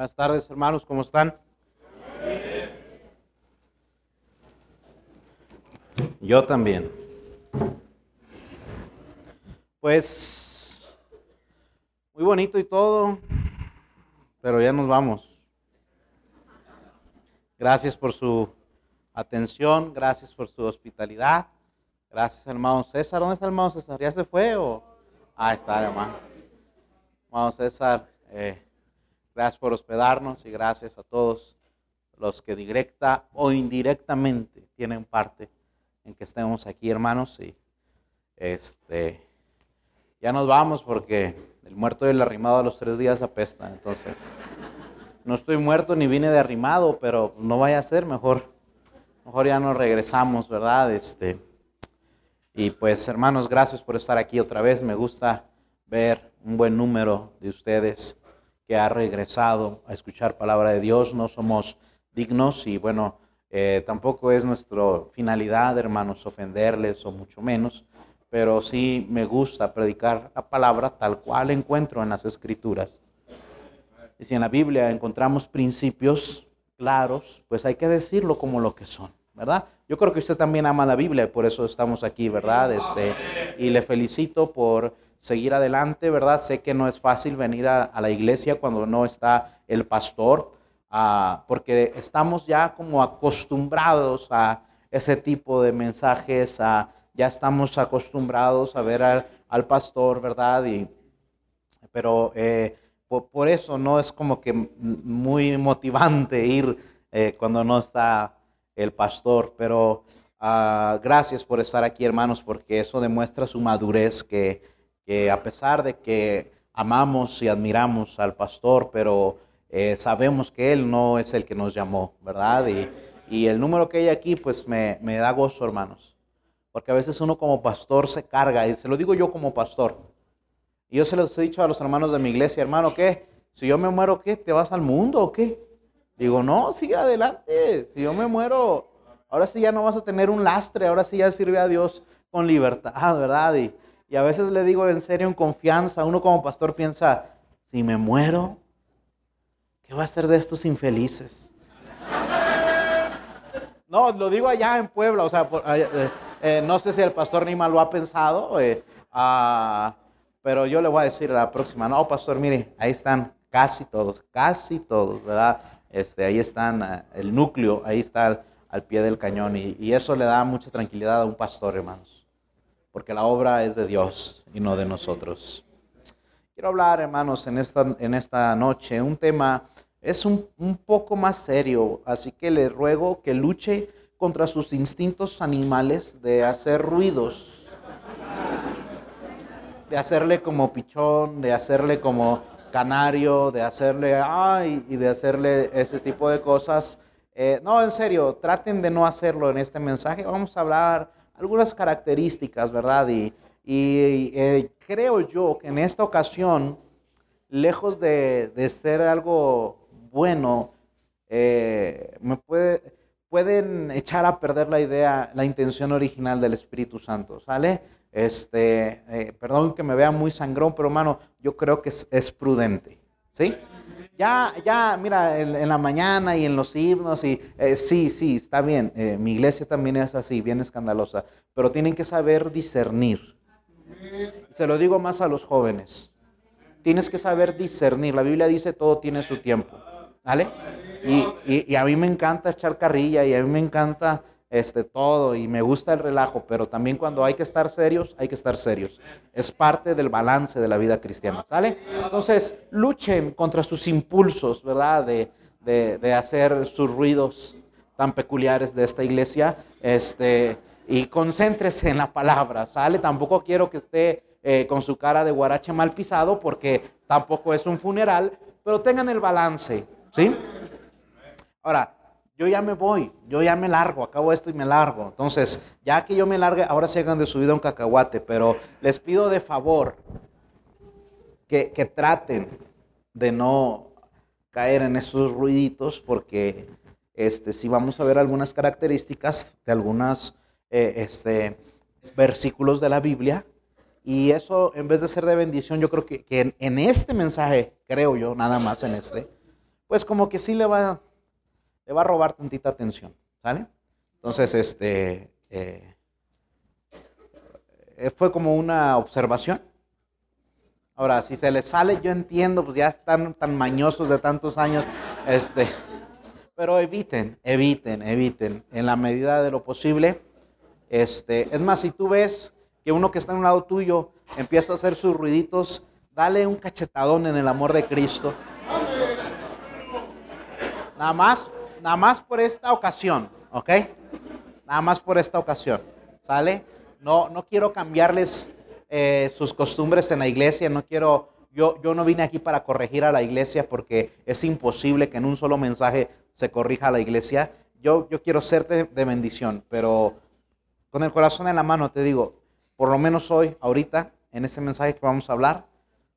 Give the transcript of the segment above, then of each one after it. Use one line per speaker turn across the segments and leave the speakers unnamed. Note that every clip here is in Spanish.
Buenas tardes, hermanos, ¿cómo están? Yo también. Pues, muy bonito y todo, pero ya nos vamos. Gracias por su atención, gracias por su hospitalidad. Gracias, hermano César. ¿Dónde está el hermano César? ¿Ya se fue o...? Ah, está, hermano. Hermano César, eh, gracias por hospedarnos y gracias a todos los que directa o indirectamente tienen parte en que estemos aquí, hermanos. Y este, ya nos vamos porque el muerto y el arrimado a los tres días apestan. Entonces, no estoy muerto ni vine de arrimado, pero no vaya a ser, mejor, mejor ya nos regresamos, ¿verdad? Este, y pues, hermanos, gracias por estar aquí otra vez. Me gusta ver un buen número de ustedes que ha regresado a escuchar palabra de Dios. No somos dignos y bueno, eh, tampoco es nuestra finalidad, hermanos, ofenderles o mucho menos, pero sí me gusta predicar la palabra tal cual encuentro en las escrituras. Y si en la Biblia encontramos principios claros, pues hay que decirlo como lo que son, ¿verdad? Yo creo que usted también ama la Biblia por eso estamos aquí, ¿verdad? Este, y le felicito por seguir adelante, ¿verdad? Sé que no es fácil venir a, la iglesia cuando no está el pastor, Ah, porque estamos ya como acostumbrados a ese tipo de mensajes, ya estamos acostumbrados a ver al, pastor, ¿verdad? Y, pero eh, por, eso no es como que muy motivante ir eh, cuando no está el pastor, pero ah, gracias por estar aquí, hermanos, porque eso demuestra su madurez, que, a pesar de que amamos y admiramos al pastor, pero eh, sabemos que Él no es el que nos llamó, ¿verdad? Y, el número que hay aquí, pues me, da gozo, hermanos. Porque a veces uno como pastor se carga, y se lo digo yo como pastor. Yo se los he dicho a los hermanos de mi iglesia, hermano, ¿qué? Si yo me muero, ¿qué? ¿Te vas al mundo o qué? Digo, no, sigue adelante. Si yo me muero, ahora sí ya no vas a tener un lastre, ahora sí ya sirve a Dios con libertad, ¿verdad? Y, y a veces le digo en serio, en confianza, uno como pastor piensa, si me muero, ¿Qué va a ser de estos infelices? No, lo digo allá en Puebla, o sea, eh, eh, no sé si el pastor Nima lo ha pensado, eh, ah, pero yo le voy a decir a la próxima, no, pastor, mire, ahí están casi todos, casi todos, ¿verdad? Este, ahí están, ah, el núcleo, ahí está al, pie del cañón, y, y eso le da mucha tranquilidad a un pastor, hermanos, porque la obra es de Dios y no de nosotros. Quiero hablar, hermanos, en esta, en esta noche, un tema es un, un, poco más serio, así que le ruego que luche contra sus instintos animales de hacer ruidos, de hacerle como pichón, de hacerle como canario, de hacerle ay y de hacerle ese tipo de cosas. Eh, no, en serio, traten de no hacerlo en este mensaje. Vamos a hablar algunas características, ¿verdad? Y, y eh, creo yo que en esta ocasión, lejos de, de ser algo bueno, eh, me puede, pueden echar a perder la idea, la intención original del Espíritu Santo, ¿sale? Este, eh, perdón que me vea muy sangrón, pero hermano, yo creo que es, prudente, ¿sí? Ya, ya, mira, en, la mañana y en los himnos, y sí, sí, está bien, mi iglesia también es así, bien escandalosa, pero tienen que saber discernir. Se lo digo más a los jóvenes. Tienes que saber discernir. La Biblia dice todo tiene su tiempo. ¿Vale? Y, a mí me encanta echar carrilla y a mí me encanta este, todo y me gusta el relajo, pero también cuando hay que estar serios, hay que estar serios. Es parte del balance de la vida cristiana, ¿sale? Entonces, luchen contra sus impulsos, ¿verdad? De, de hacer sus ruidos tan peculiares de esta iglesia. Este, y concéntrese en la palabra, ¿sale? Tampoco quiero que esté eh, con su cara de guarache mal pisado porque tampoco es un funeral, pero tengan el balance, ¿sí? Ahora, yo ya me voy, yo ya me largo, acabo esto y me largo. Entonces, ya que yo me largue, ahora se hagan de su vida un cacahuate, pero les pido de favor que, que traten de no caer en esos ruiditos porque este, si vamos a ver algunas características de algunas eh, este, versículos de la Biblia. Y eso, en vez de ser de bendición, yo creo que, en, este mensaje, creo yo, nada más en este, pues como que sí le va, le va a robar tantita atención, ¿sale? Entonces, este, eh, eh, fue como una observación. Ahora, si se les sale, yo entiendo, pues ya están tan mañosos de tantos años, este, pero eviten, eviten, eviten, en la medida de lo posible. Este, es más, si tú ves que uno que está en un lado tuyo empieza a hacer sus ruiditos, dale un cachetadón en el amor de Cristo. Nada más, nada más por esta ocasión, ¿ok? Nada más por esta ocasión, ¿sale? No, no quiero cambiarles eh, sus costumbres en la iglesia, no quiero, yo, yo no vine aquí para corregir a la iglesia porque es imposible que en un solo mensaje se corrija a la iglesia. Yo, yo quiero serte de bendición, pero con el corazón en la mano te digo, por lo menos hoy, ahorita, en este mensaje que vamos a hablar,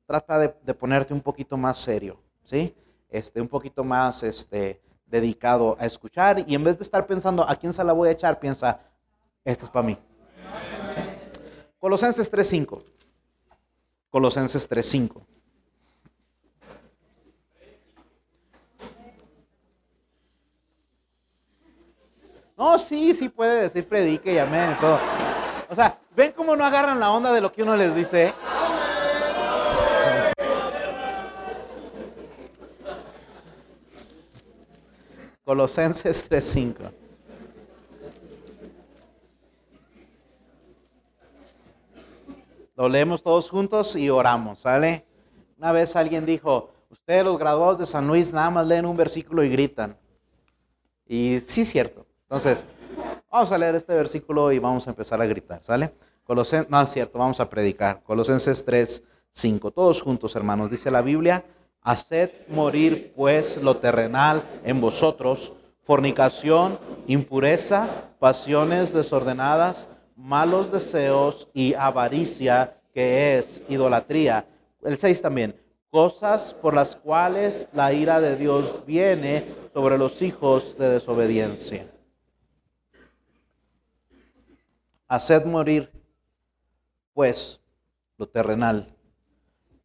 trata de, ponerte un poquito más serio, ¿sí? Este, un poquito más este, dedicado a escuchar y en vez de estar pensando a quién se la voy a echar, piensa, esto es para mí. Colosenses 3.5. Colosenses 3.5. No, sí, sí puede decir predique y amén y todo. O sea, ¿ven cómo no agarran la onda de lo que uno les dice? Colosenses 3:5. Lo leemos todos juntos y oramos, ¿sale? Una vez alguien dijo, ustedes los graduados de San Luis nada más leen un versículo y gritan. Y sí cierto. Entonces, vamos a leer este versículo y vamos a empezar a gritar, ¿sale? Colosenses, no es cierto, vamos a predicar. Colosenses 3, 5. Todos juntos, hermanos. Dice la Biblia, haced morir pues lo terrenal en vosotros, fornicación, impureza, pasiones desordenadas, malos deseos y avaricia, que es idolatría. El 6 también, cosas por las cuales la ira de Dios viene sobre los hijos de desobediencia. Haced morir, pues, lo terrenal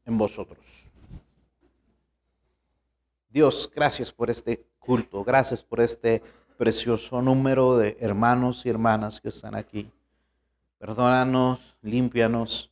en vosotros. Dios, gracias por este culto, gracias por este precioso número de hermanos y hermanas que están aquí. Perdónanos, límpianos.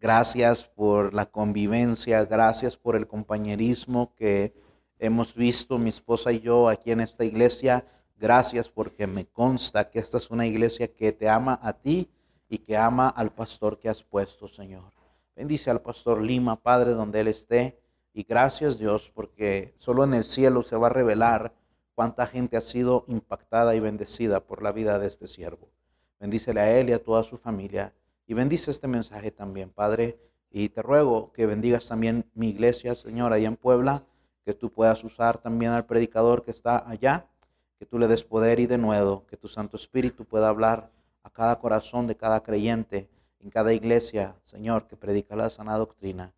Gracias por la convivencia, gracias por el compañerismo que hemos visto mi esposa y yo aquí en esta iglesia. Gracias porque me consta que esta es una iglesia que te ama a ti y que ama al pastor que has puesto, Señor. Bendice al pastor Lima, Padre, donde él esté. Y gracias Dios porque solo en el cielo se va a revelar cuánta gente ha sido impactada y bendecida por la vida de este siervo. Bendícele a él y a toda su familia. Y bendice este mensaje también, Padre. Y te ruego que bendigas también mi iglesia, Señor, allá en Puebla, que tú puedas usar también al predicador que está allá, que tú le des poder y de nuevo, que tu Santo Espíritu pueda hablar a cada corazón de cada creyente, en cada iglesia, Señor, que predica la sana doctrina.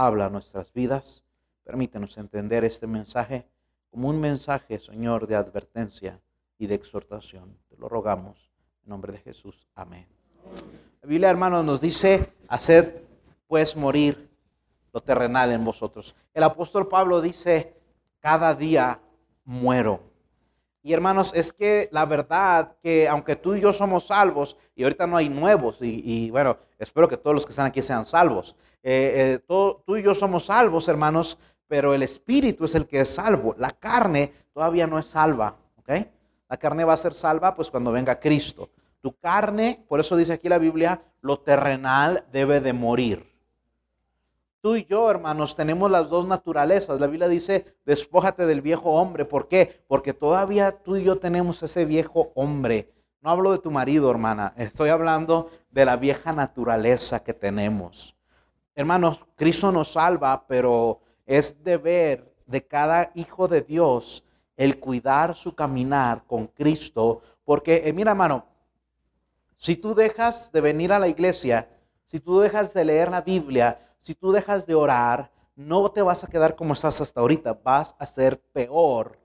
Habla a nuestras vidas. Permítenos entender este mensaje como un mensaje, Señor, de advertencia y de exhortación. Te lo rogamos nombre de Jesús. Amén. La Biblia, hermanos, nos dice, haced pues morir lo terrenal en vosotros. El apóstol Pablo dice, cada día muero. Y hermanos, es que la verdad que aunque tú y yo somos salvos, y ahorita no hay nuevos, y, bueno, espero que todos los que están aquí sean salvos, eh, eh, tú y yo somos salvos, hermanos, pero el espíritu es el que es salvo. La carne todavía no es salva, ¿ok? La carne va a ser salva pues cuando venga Cristo. Tu carne, por eso dice aquí la Biblia, lo terrenal debe de morir. Tú y yo, hermanos, tenemos las dos naturalezas. La Biblia dice, despójate del viejo hombre. ¿Por qué? Porque todavía tú y yo tenemos ese viejo hombre. No hablo de tu marido, hermana. Estoy hablando de la vieja naturaleza que tenemos. Hermanos, Cristo nos salva, pero es deber de cada hijo de Dios el cuidar su caminar con Cristo. Porque, eh, mira, hermano, si tú dejas de venir a la iglesia, si tú dejas de leer la Biblia, si tú dejas de orar, no te vas a quedar como estás hasta ahorita, vas a ser peor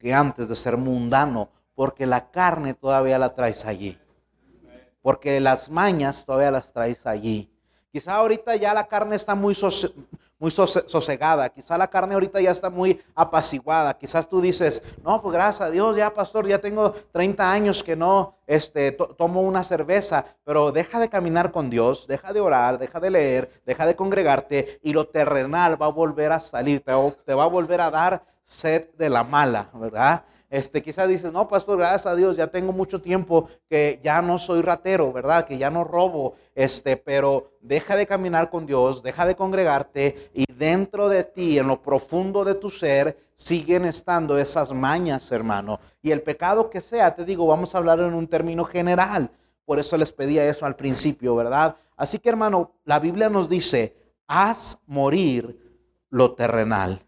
que antes de ser mundano, porque la carne todavía la traes allí. Porque las mañas todavía las traes allí. Quizá ahorita ya la carne está muy, sosegada. Quizá la carne ahorita ya está muy apaciguada. Quizás tú dices, no, pues gracias a Dios, ya pastor, ya tengo 30 años que no este, tomo una cerveza. Pero deja de caminar con Dios, deja de orar, deja de leer, deja de congregarte y lo terrenal va a volver a salir, te va a volver a dar sed de la mala, ¿verdad? Este, quizás dices, no, pastor, gracias a Dios, ya tengo mucho tiempo que ya no soy ratero, ¿verdad? Que ya no robo, este, pero deja de caminar con Dios, deja de congregarte y dentro de ti, en lo profundo de tu ser, siguen estando esas mañas, hermano. Y el pecado que sea, te digo, vamos a hablar en un término general. Por eso les pedía eso al principio, ¿verdad? Así que, hermano, la Biblia nos dice, haz morir lo terrenal.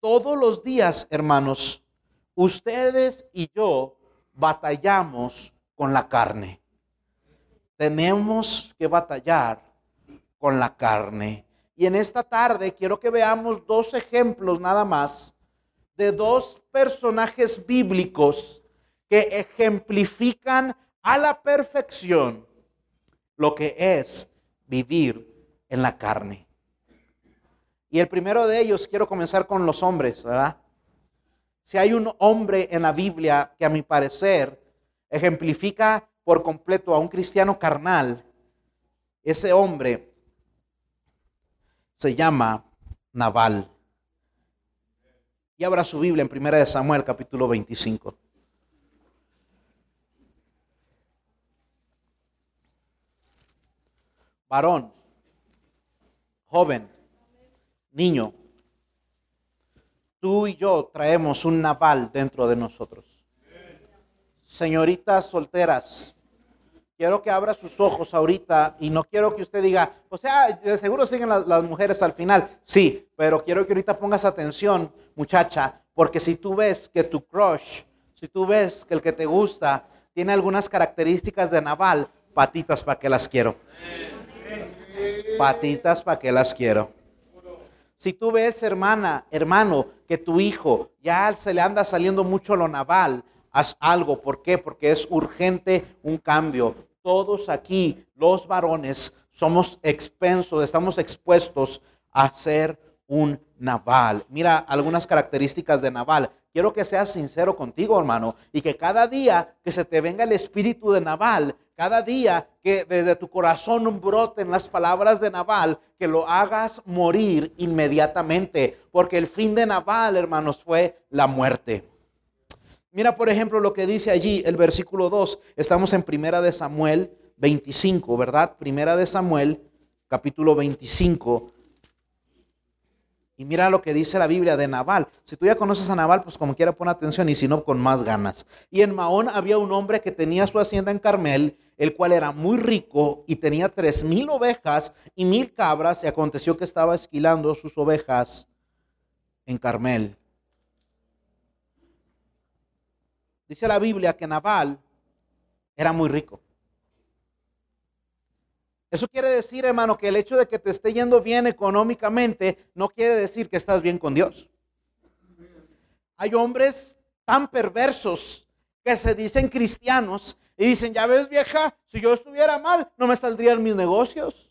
Todos los días, hermanos, ustedes y yo batallamos con la carne. Tenemos que batallar con la carne. Y en esta tarde quiero que veamos dos ejemplos nada más de dos personajes bíblicos que ejemplifican a la perfección lo que es vivir en la carne. Y el primero de ellos, quiero comenzar con los hombres, ¿verdad? Si hay un hombre en la Biblia que a mi parecer ejemplifica por completo a un cristiano carnal, ese hombre se llama Naval. Y abra su Biblia en 1 Samuel capítulo 25. Varón, joven, niño, Tú y yo traemos un naval dentro de nosotros. Señoritas solteras, quiero que abra sus ojos ahorita y no quiero que usted diga, o sea, de seguro siguen las, las, mujeres al final. Sí, pero quiero que ahorita pongas atención, muchacha, porque si tú ves que tu crush, si tú ves que el que te gusta tiene algunas características de naval, patitas para que las quiero. Patitas para que las quiero. Si tú ves, hermana, hermano, que tu hijo ya se le anda saliendo mucho lo naval, haz algo. ¿Por qué? Porque es urgente un cambio. Todos aquí, los varones, somos expensos, estamos expuestos a ser un naval. Mira algunas características de naval. Quiero que seas sincero contigo, hermano, y que cada día que se te venga el espíritu de naval, cada día que desde tu corazón broten las palabras de Naval, que lo hagas morir inmediatamente, porque el fin de Naval, hermanos, fue la muerte. Mira, por ejemplo, lo que dice allí el versículo 2. Estamos en Primera de Samuel 25, ¿verdad? Primera de Samuel, capítulo 25, y mira lo que dice la Biblia de Naval. Si tú ya conoces a Naval, pues como quiera pon atención y si no, con más ganas. Y en Maón había un hombre que tenía su hacienda en Carmel, el cual era muy rico y tenía tres mil ovejas y mil cabras. Y aconteció que estaba esquilando sus ovejas en Carmel. Dice la Biblia que Naval era muy rico. Eso quiere decir, hermano, que el hecho de que te esté yendo bien económicamente no quiere decir que estás bien con Dios. Hay hombres tan perversos que se dicen cristianos y dicen, ya ves vieja, si yo estuviera mal, no me saldrían mis negocios.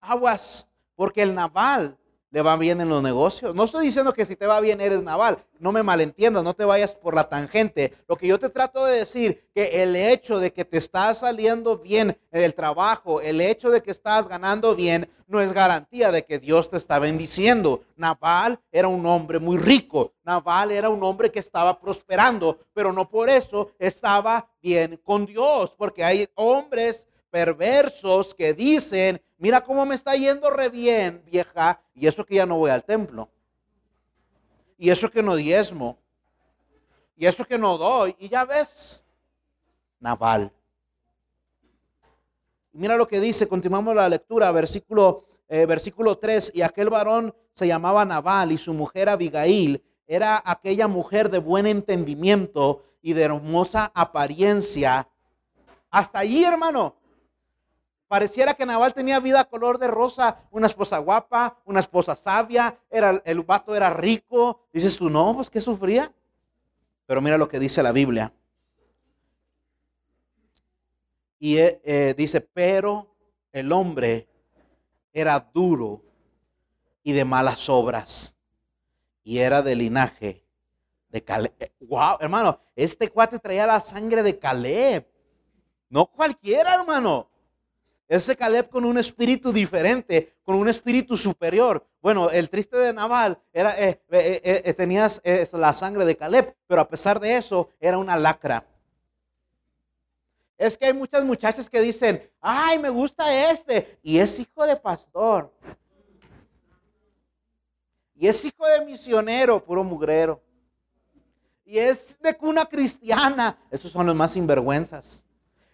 Aguas, porque el naval le va bien en los negocios. No estoy diciendo que si te va bien eres naval, no me malentiendas, no te vayas por la tangente. Lo que yo te trato de decir, que el hecho de que te estás saliendo bien en el trabajo, el hecho de que estás ganando bien, no es garantía de que Dios te está bendiciendo. Naval era un hombre muy rico, Naval era un hombre que estaba prosperando, pero no por eso estaba bien con Dios, porque hay hombres perversos que dicen, mira cómo me está yendo re bien, vieja, y eso que ya no voy al templo. Y eso que no diezmo. Y eso que no doy. Y ya ves, Naval. Mira lo que dice, continuamos la lectura, versículo, eh, versículo 3, y aquel varón se llamaba Naval y su mujer Abigail era aquella mujer de buen entendimiento y de hermosa apariencia. Hasta allí, hermano, Pareciera que Naval tenía vida color de rosa, una esposa guapa, una esposa sabia, era, el vato era rico. Dices tú, no, pues que sufría. Pero mira lo que dice la Biblia. Y eh, eh, dice, pero el hombre era duro y de malas obras. Y era de linaje de Caleb. Wow, hermano, este cuate traía la sangre de Caleb. No cualquiera, hermano. Ese Caleb con un espíritu diferente, con un espíritu superior. Bueno, el triste de Naval era, eh, eh, eh, la sangre de Caleb, pero a pesar de eso, era una lacra. Es que hay muchas muchachas que dicen, ay, me gusta este, y es hijo de pastor. Y es hijo de misionero, puro mugrero. Y es de cuna cristiana. Esos son los más sinvergüenzas.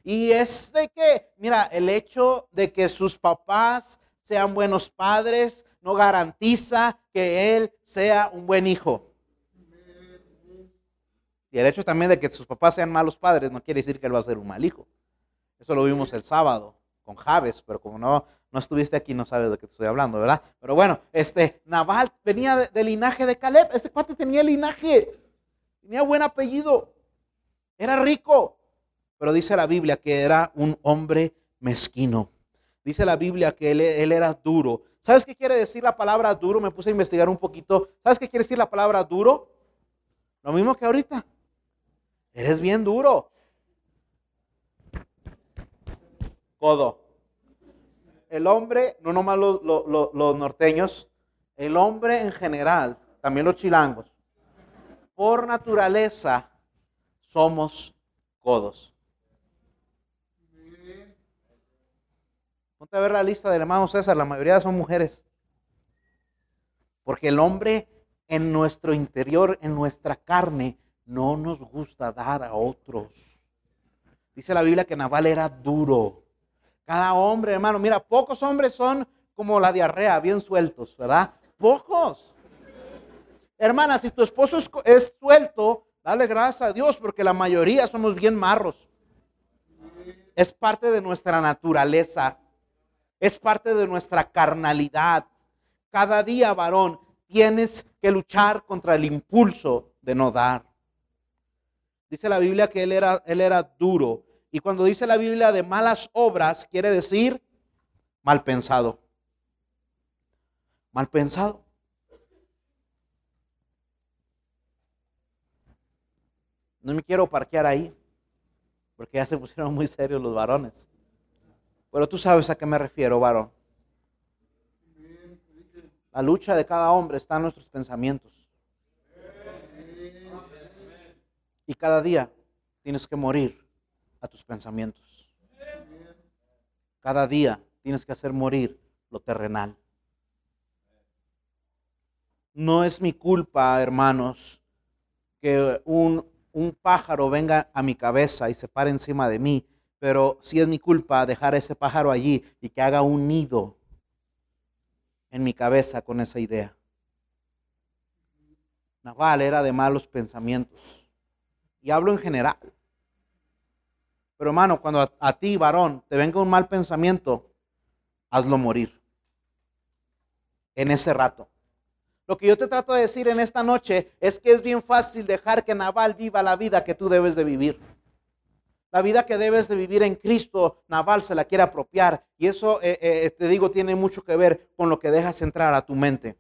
Y es de que, mira, el hecho de que sus papás sean buenos padres no garantiza que él sea un buen hijo. Y el hecho también de que sus papás sean malos padres no quiere decir que él va a ser un mal hijo. Eso lo vimos el sábado con Javes, pero como no, no estuviste aquí no sabes de qué te estoy hablando, ¿verdad? Pero bueno, este Naval venía del linaje de Caleb. Este cuate tenía linaje, tenía buen apellido, era rico. Pero dice la Biblia que era un hombre mezquino. Dice la Biblia que él, era duro. ¿Sabes qué quiere decir la palabra duro? Me puse a investigar un poquito. ¿Sabes qué quiere decir la palabra duro? Lo mismo que ahorita. Eres bien duro. Codo. El hombre, no nomás los, los norteños, el hombre en general, también los chilangos, por naturaleza somos codos. A ver la lista del hermano César, la mayoría son mujeres. Porque el hombre en nuestro interior, en nuestra carne, no nos gusta dar a otros. Dice la Biblia que Naval era duro. Cada hombre, hermano, mira, pocos hombres son como la diarrea, bien sueltos, ¿verdad? Pocos. Hermana, si tu esposo es, suelto, dale gracias a Dios porque la mayoría somos bien marros. Es parte de nuestra naturaleza. Es parte de nuestra carnalidad. Cada día, varón, tienes que luchar contra el impulso de no dar. Dice la Biblia que él era, él era duro. Y cuando dice la Biblia de malas obras, quiere decir mal pensado. Mal pensado. No me quiero parquear ahí, porque ya se pusieron muy serios los varones. Pero tú sabes a qué me refiero, varón. La lucha de cada hombre está en nuestros pensamientos. Y cada día tienes que morir a tus pensamientos. Cada día tienes que hacer morir lo terrenal. No es mi culpa, hermanos, que un, un, pájaro venga a mi cabeza y se pare encima de mí, pero sí es mi culpa dejar ese pájaro allí y que haga un nido en mi cabeza con esa idea. Naval era de malos pensamientos. Y hablo en general. Pero hermano, cuando a, ti, varón, te venga un mal pensamiento, hazlo morir. En ese rato. Lo que yo te trato de decir en esta noche es que es bien fácil dejar que Naval viva la vida que tú debes de vivir. La vida que debes de vivir en Cristo, Naval se la quiere apropiar. Y eso, eh, eh, te digo, tiene mucho que ver con lo que dejas entrar a tu mente.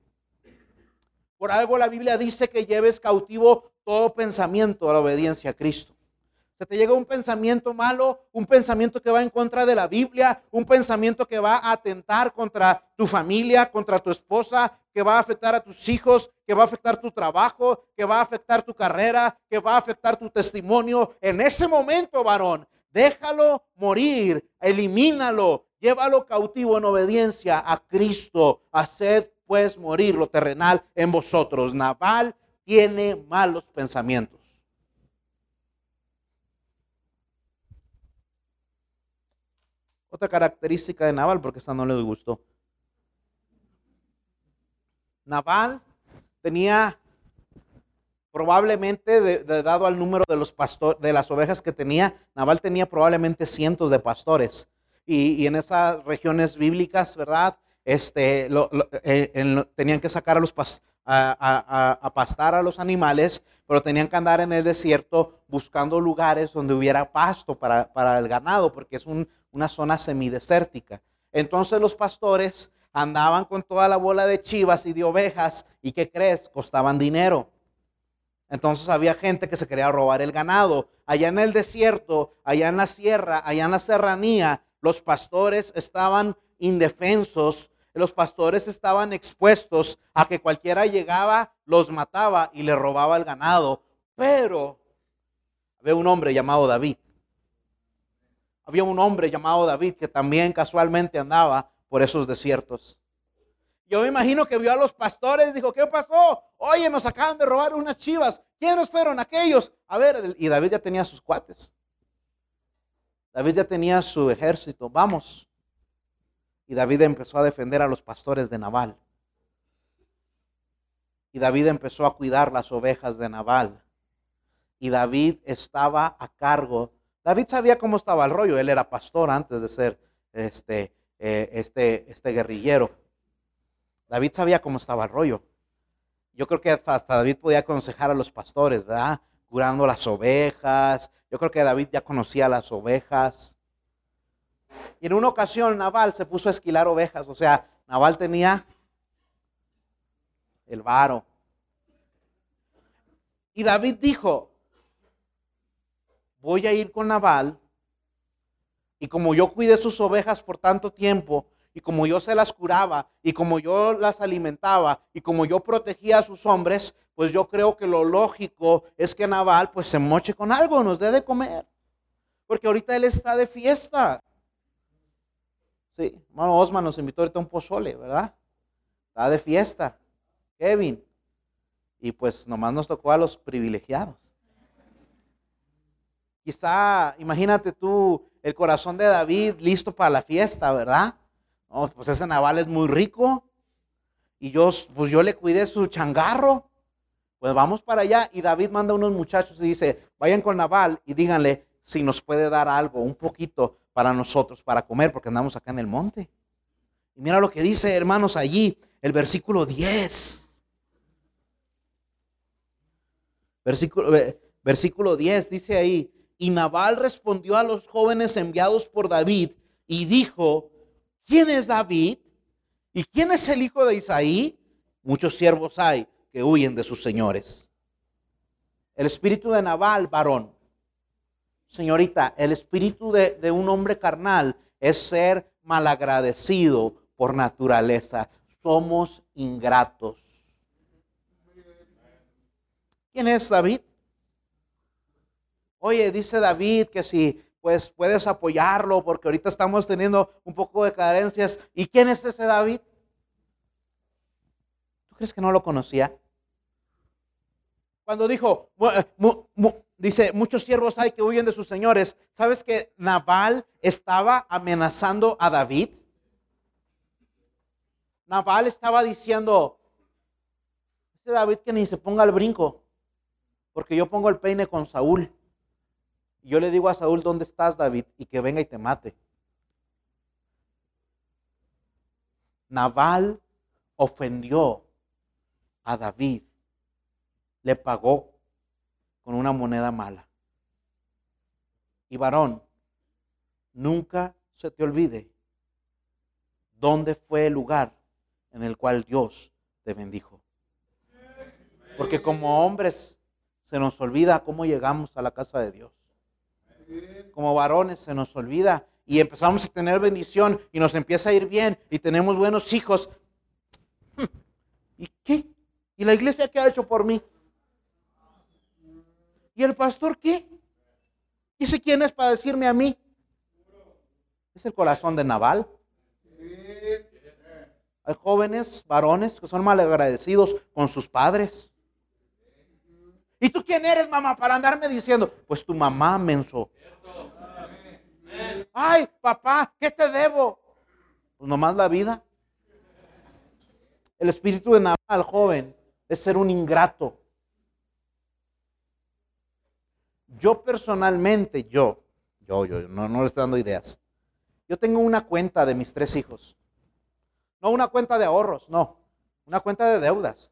Por algo la Biblia dice que lleves cautivo todo pensamiento a la obediencia a Cristo. Se te llega un pensamiento malo, un pensamiento que va en contra de la Biblia, un pensamiento que va a atentar contra tu familia, contra tu esposa, que va a afectar a tus hijos, que va a afectar tu trabajo, que va a afectar tu carrera, que va a afectar tu testimonio. En ese momento, varón, déjalo morir, elimínalo, llévalo cautivo en obediencia a Cristo. Haced pues morir lo terrenal en vosotros. Naval tiene malos pensamientos. Otra característica de Naval, porque esta no les gustó. Naval tenía probablemente, dado al número de, los pastores, de las ovejas que tenía, Naval tenía probablemente cientos de pastores. Y, en esas regiones bíblicas, ¿verdad? Este, eh, tenían que sacar a los a, pastar a los animales, pero tenían que andar en el desierto buscando lugares donde hubiera pasto para, el ganado, porque es una zona semidesértica. Entonces los pastores andaban con toda la bola de chivas y de ovejas y ¿qué crees? Costaban dinero. Entonces había gente que se quería robar el ganado. Allá en el desierto, allá en la sierra, allá en la serranía, los pastores estaban indefensos, los pastores estaban expuestos a que cualquiera llegaba, los mataba y le robaba el ganado. Pero había un hombre llamado David. Había un hombre llamado David que también casualmente andaba por esos desiertos. Yo me imagino que vio a los pastores y dijo, ¿qué pasó? Oye, nos acaban de robar unas chivas. ¿Quiénes fueron aquellos? A ver, y David ya tenía sus cuates. David ya tenía su ejército. Vamos. Y David empezó a defender a los pastores de Nabal. Y David empezó a cuidar las ovejas de Nabal. Y David estaba a cargo. David sabía cómo estaba el rollo. Él era pastor antes de ser este, eh, este, este guerrillero. David sabía cómo estaba el rollo. Yo creo que hasta, David podía aconsejar a los pastores, ¿verdad? Curando las ovejas. Yo creo que David ya conocía las ovejas. Y en una ocasión Naval se puso a esquilar ovejas. O sea, Naval tenía el varo. Y David dijo, voy a ir con Naval. Y como yo cuidé sus ovejas por tanto tiempo, y como yo se las curaba y como yo las alimentaba y como yo protegía a sus hombres, pues yo creo que lo lógico es que Naval pues se moche con algo, nos dé de comer. Porque ahorita él está de fiesta. Sí, hermano Osman nos invitó ahorita a un pozole, ¿verdad? Está de fiesta. Kevin. Y pues nomás nos tocó a los privilegiados. Quizá, imagínate tú, el corazón de David listo para la fiesta, ¿verdad? pues ese naval es muy rico. Y yo, pues yo le cuidé su changarro. Pues vamos para allá. Y David manda a unos muchachos y dice, vayan con Naval y díganle si nos puede dar algo, un poquito para nosotros, para comer, porque andamos acá en el monte. Y mira lo que dice, hermanos, allí, el versículo 10. Versículo, versículo 10 dice ahí, y Naval respondió a los jóvenes enviados por David y dijo, ¿Quién es David? ¿Y quién es el hijo de Isaí? Muchos siervos hay que huyen de sus señores. El espíritu de Naval, varón. Señorita, el espíritu de, un hombre carnal es ser malagradecido por naturaleza. Somos ingratos. ¿Quién es David? Oye, dice David que si pues puedes apoyarlo porque ahorita estamos teniendo un poco de carencias. ¿Y quién es ese David? ¿Tú crees que no lo conocía? Cuando dijo, eh, dice, muchos siervos hay que huyen de sus señores. ¿Sabes que Naval estaba amenazando a David? Naval estaba diciendo, dice David que ni se ponga el brinco, porque yo pongo el peine con Saúl. Y yo le digo a Saúl, ¿dónde estás, David? Y que venga y te mate. Naval ofendió a David, le pagó con una moneda mala. Y varón, nunca se te olvide dónde fue el lugar en el cual Dios te bendijo. Porque como hombres se nos olvida cómo llegamos a la casa de Dios como varones se nos olvida y empezamos a tener bendición y nos empieza a ir bien y tenemos buenos hijos. ¿Y qué? ¿Y la iglesia qué ha hecho por mí? ¿Y el pastor qué? ¿Y ese quién es para decirme a mí? Es el corazón de Naval. Hay jóvenes, varones que son mal agradecidos con sus padres. ¿Y tú quién eres, mamá, para andarme diciendo? Pues tu mamá, menso. Ay, papá, ¿qué te debo? Pues nomás la vida. El espíritu de Naval, joven, es ser un ingrato. Yo personalmente, yo, yo, yo, no, no le estoy dando ideas. Yo tengo una cuenta de mis tres hijos. No una cuenta de ahorros, no. Una cuenta de deudas.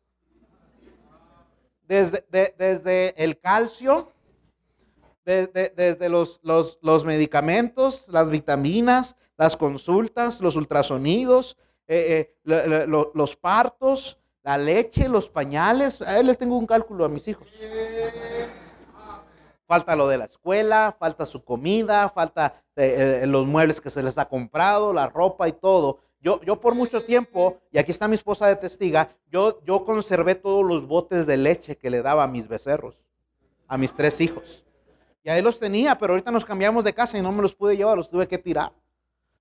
Desde, desde el calcio desde, los, los, medicamentos, las vitaminas, las consultas, los ultrasonidos, eh, eh, los partos, la leche, los pañales. A él les tengo un cálculo a mis hijos. Falta lo de la escuela, falta su comida, falta eh, los muebles que se les ha comprado, la ropa y todo. Yo, yo por mucho tiempo, y aquí está mi esposa de testiga, yo, yo conservé todos los botes de leche que le daba a mis becerros, a mis tres hijos. Y ahí los tenía, pero ahorita nos cambiamos de casa y no me los pude llevar, los tuve que tirar.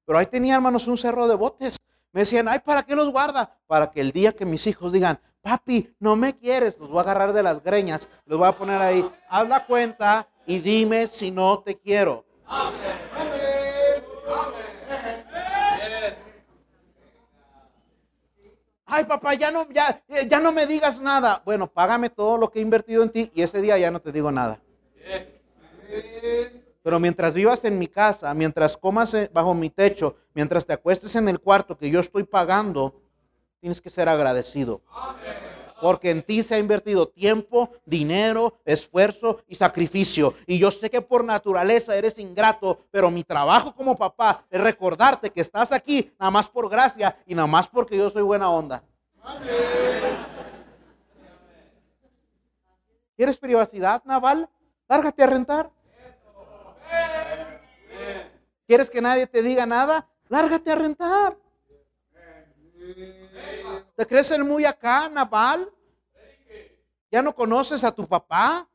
Pero ahí tenía, hermanos, un cerro de botes. Me decían, ay, ¿para qué los guarda? Para que el día que mis hijos digan, papi, no me quieres, los voy a agarrar de las greñas, los voy a poner ahí, haz la cuenta y dime si no te quiero. Amén. Ay, papá, ya no, ya, ya no me digas nada. Bueno, págame todo lo que he invertido en ti y ese día ya no te digo nada. Pero mientras vivas en mi casa, mientras comas bajo mi techo, mientras te acuestes en el cuarto que yo estoy pagando, tienes que ser agradecido. Porque en ti se ha invertido tiempo, dinero, esfuerzo y sacrificio. Y yo sé que por naturaleza eres ingrato, pero mi trabajo como papá es recordarte que estás aquí nada más por gracia y nada más porque yo soy buena onda. ¿Quieres privacidad, Naval? Lárgate a rentar. ¿Quieres que nadie te diga nada? Lárgate a rentar. ¿Te crees el muy acá, Naval? ¿Ya no conoces a tu papá?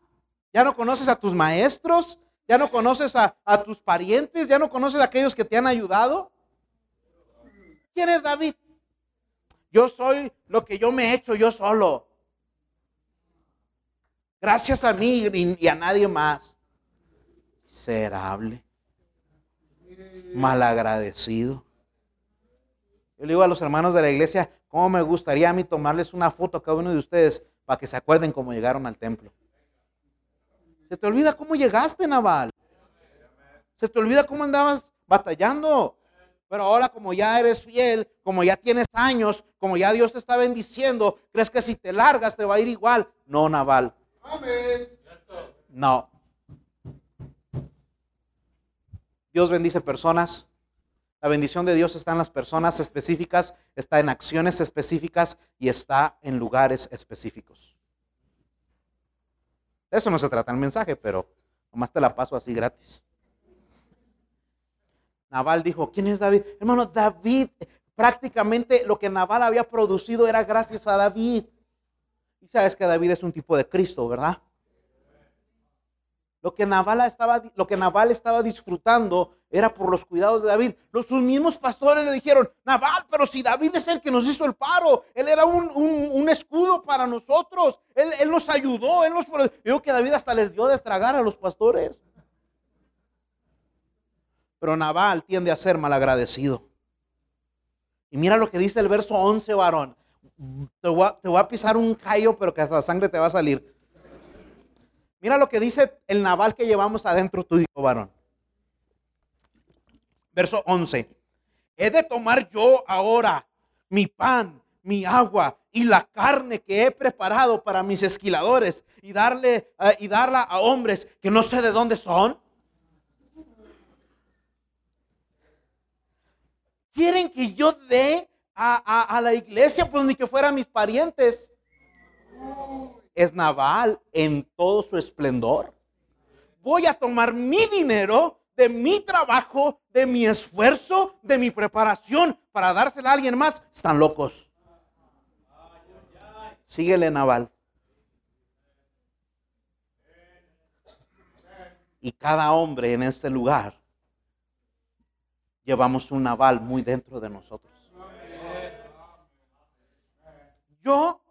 ¿Ya no conoces a tus maestros? ¿Ya no conoces a, a tus parientes? ¿Ya no conoces a aquellos que te han ayudado? ¿Quién es David? Yo soy lo que yo me he hecho yo solo. Gracias a mí y a nadie más. Miserable. Malagradecido. Yo le digo a los hermanos de la iglesia, ¿cómo me gustaría a mí tomarles una foto a cada uno de ustedes para que se acuerden cómo llegaron al templo? ¿Se te olvida cómo llegaste, Naval? ¿Se te olvida cómo andabas batallando? Pero ahora como ya eres fiel, como ya tienes años, como ya Dios te está bendiciendo, ¿crees que si te largas te va a ir igual? No, Naval. No. Dios bendice personas. La bendición de Dios está en las personas específicas, está en acciones específicas y está en lugares específicos. De eso no se trata el mensaje, pero nomás te la paso así gratis. Naval dijo, ¿quién es David? Hermano, David, prácticamente lo que Naval había producido era gracias a David. Y sabes que David es un tipo de Cristo, ¿verdad? Lo que, Naval estaba, lo que Naval estaba disfrutando era por los cuidados de David. Los, mismos pastores le dijeron, Naval, pero si David es el que nos hizo el paro, él era un, escudo para nosotros, él, nos ayudó, él nos... Digo que David hasta les dio de tragar a los pastores. Pero Naval tiende a ser malagradecido. Y mira lo que dice el verso 11, varón. Te voy, a, pisar un callo, pero que hasta la sangre te va a salir. Mira lo que dice el naval que llevamos adentro tuyo, varón. Verso 11. He de tomar yo ahora mi pan, mi agua y la carne que he preparado para mis esquiladores y, darle, eh, y darla a hombres que no sé de dónde son. ¿Quieren que yo dé a, la iglesia, pues ni que fueran mis parientes. Es Naval en todo su esplendor. Voy a tomar mi dinero de mi trabajo, de mi esfuerzo, de mi preparación para dársela a alguien más. Están locos. Síguele, Naval. Y cada hombre en este lugar llevamos un naval muy dentro de nosotros. Yo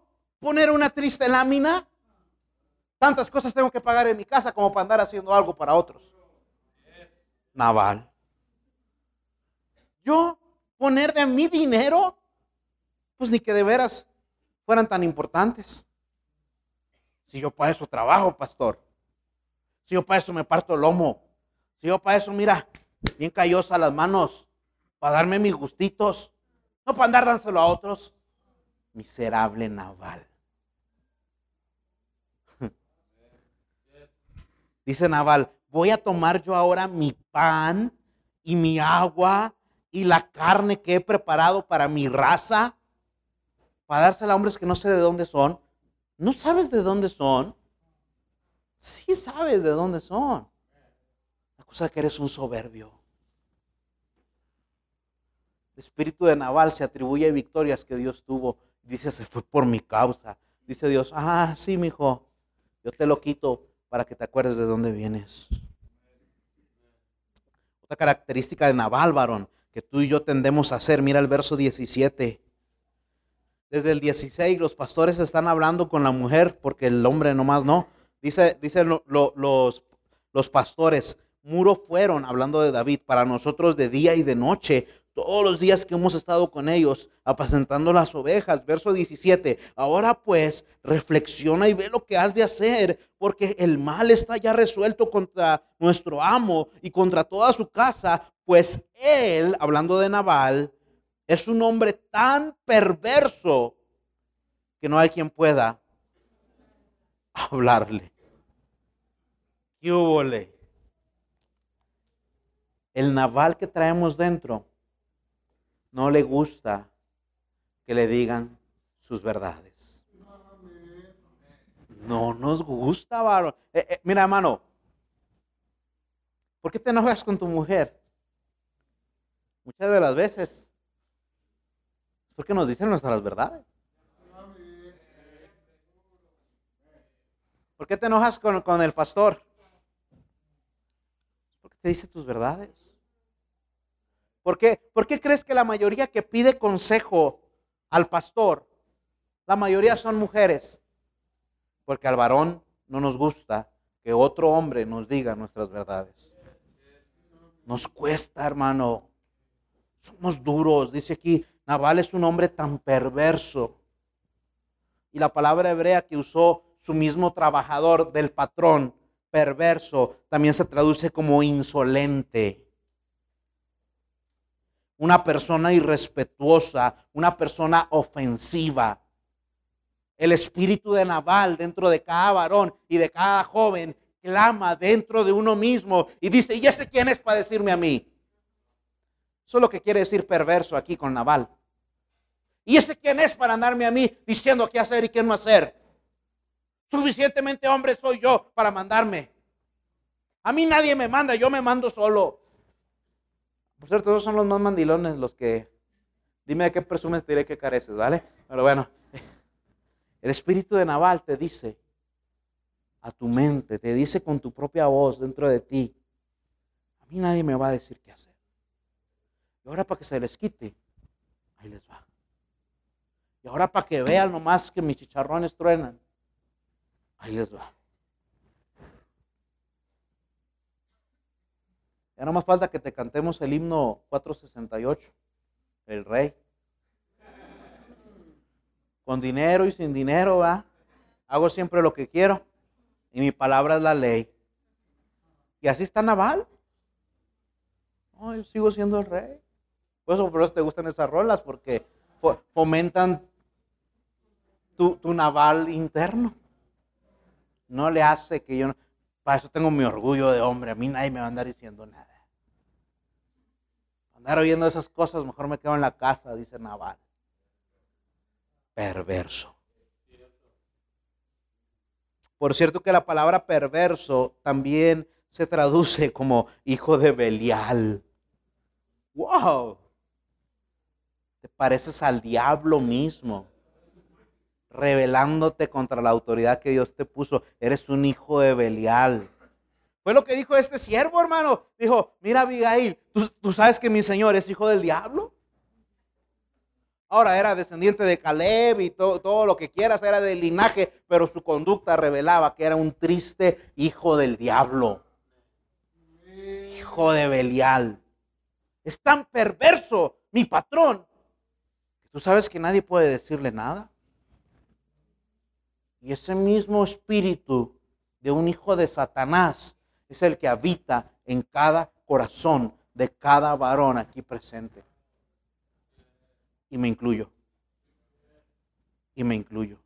poner una triste lámina, tantas cosas tengo que pagar en mi casa como para andar haciendo algo para otros. Naval. Yo poner de mi dinero, pues ni que de veras fueran tan importantes. Si yo para eso trabajo, pastor. Si yo para eso me parto el lomo. Si yo para eso, mira, bien callosa las manos, para darme mis gustitos, no para andar dánselo a otros. Miserable Naval. Dice Naval, voy a tomar yo ahora mi pan y mi agua y la carne que he preparado para mi raza, para dársela a hombres que no sé de dónde son. ¿No sabes de dónde son? Sí sabes de dónde son. La cosa es que eres un soberbio. El espíritu de Naval se atribuye a victorias que Dios tuvo. Dice, se fue por mi causa. Dice Dios, ah, sí, mi hijo, yo te lo quito para que te acuerdes de dónde vienes. Otra característica de Naval, varón, que tú y yo tendemos a hacer, mira el verso 17. Desde el 16 los pastores están hablando con la mujer porque el hombre nomás no. Dice, dice los, los pastores, muro fueron, hablando de David, para nosotros de día y de noche todos los días que hemos estado con ellos, apacentando las ovejas. Verso 17. Ahora pues, reflexiona y ve lo que has de hacer, porque el mal está ya resuelto contra nuestro amo y contra toda su casa, pues él, hablando de Nabal, es un hombre tan perverso que no hay quien pueda hablarle. ¿Qué El naval que traemos dentro no le gusta que le digan sus verdades. No nos gusta, varón. Eh, eh, mira, hermano, ¿por qué te enojas con tu mujer? Muchas de las veces es porque nos dicen nuestras verdades. ¿Por qué te enojas con, con el pastor? Porque te dice tus verdades. ¿Por qué? ¿Por qué crees que la mayoría que pide consejo al pastor, la mayoría son mujeres? Porque al varón no nos gusta que otro hombre nos diga nuestras verdades. Nos cuesta, hermano. Somos duros. Dice aquí, Naval es un hombre tan perverso. Y la palabra hebrea que usó su mismo trabajador del patrón, perverso, también se traduce como insolente una persona irrespetuosa, una persona ofensiva. El espíritu de Naval dentro de cada varón y de cada joven clama dentro de uno mismo y dice, ¿y ese quién es para decirme a mí? Eso es lo que quiere decir perverso aquí con Naval. ¿Y ese quién es para andarme a mí diciendo qué hacer y qué no hacer? Suficientemente hombre soy yo para mandarme. A mí nadie me manda, yo me mando solo. Por cierto, esos son los más mandilones, los que... Dime de qué presumes, te diré que careces, ¿vale? Pero bueno, el espíritu de Naval te dice a tu mente, te dice con tu propia voz dentro de ti, a mí nadie me va a decir qué hacer. Y ahora para que se les quite, ahí les va. Y ahora para que vean nomás que mis chicharrones truenan, ahí les va. Ya no más falta que te cantemos el himno 468, el rey. Con dinero y sin dinero, va. Hago siempre lo que quiero. Y mi palabra es la ley. Y así está Naval. No, yo sigo siendo el rey. Por eso, por eso te gustan esas rolas, porque fomentan tu, tu naval interno. No le hace que yo... Para eso tengo mi orgullo de hombre. A mí nadie me va a andar diciendo nada. Andar oyendo esas cosas, mejor me quedo en la casa, dice Naval. Perverso. Por cierto que la palabra perverso también se traduce como hijo de Belial. ¡Wow! Te pareces al diablo mismo, revelándote contra la autoridad que Dios te puso. Eres un hijo de Belial. Fue lo que dijo este siervo, hermano. Dijo, mira Abigail, ¿tú, sabes que mi señor es hijo del diablo. Ahora era descendiente de Caleb y todo, todo lo que quieras, era del linaje, pero su conducta revelaba que era un triste hijo del diablo. Hijo de Belial. Es tan perverso mi patrón que tú sabes que nadie puede decirle nada. Y ese mismo espíritu de un hijo de Satanás es el que habita en cada corazón de cada varón aquí presente. Y me incluyo. Y me incluyo.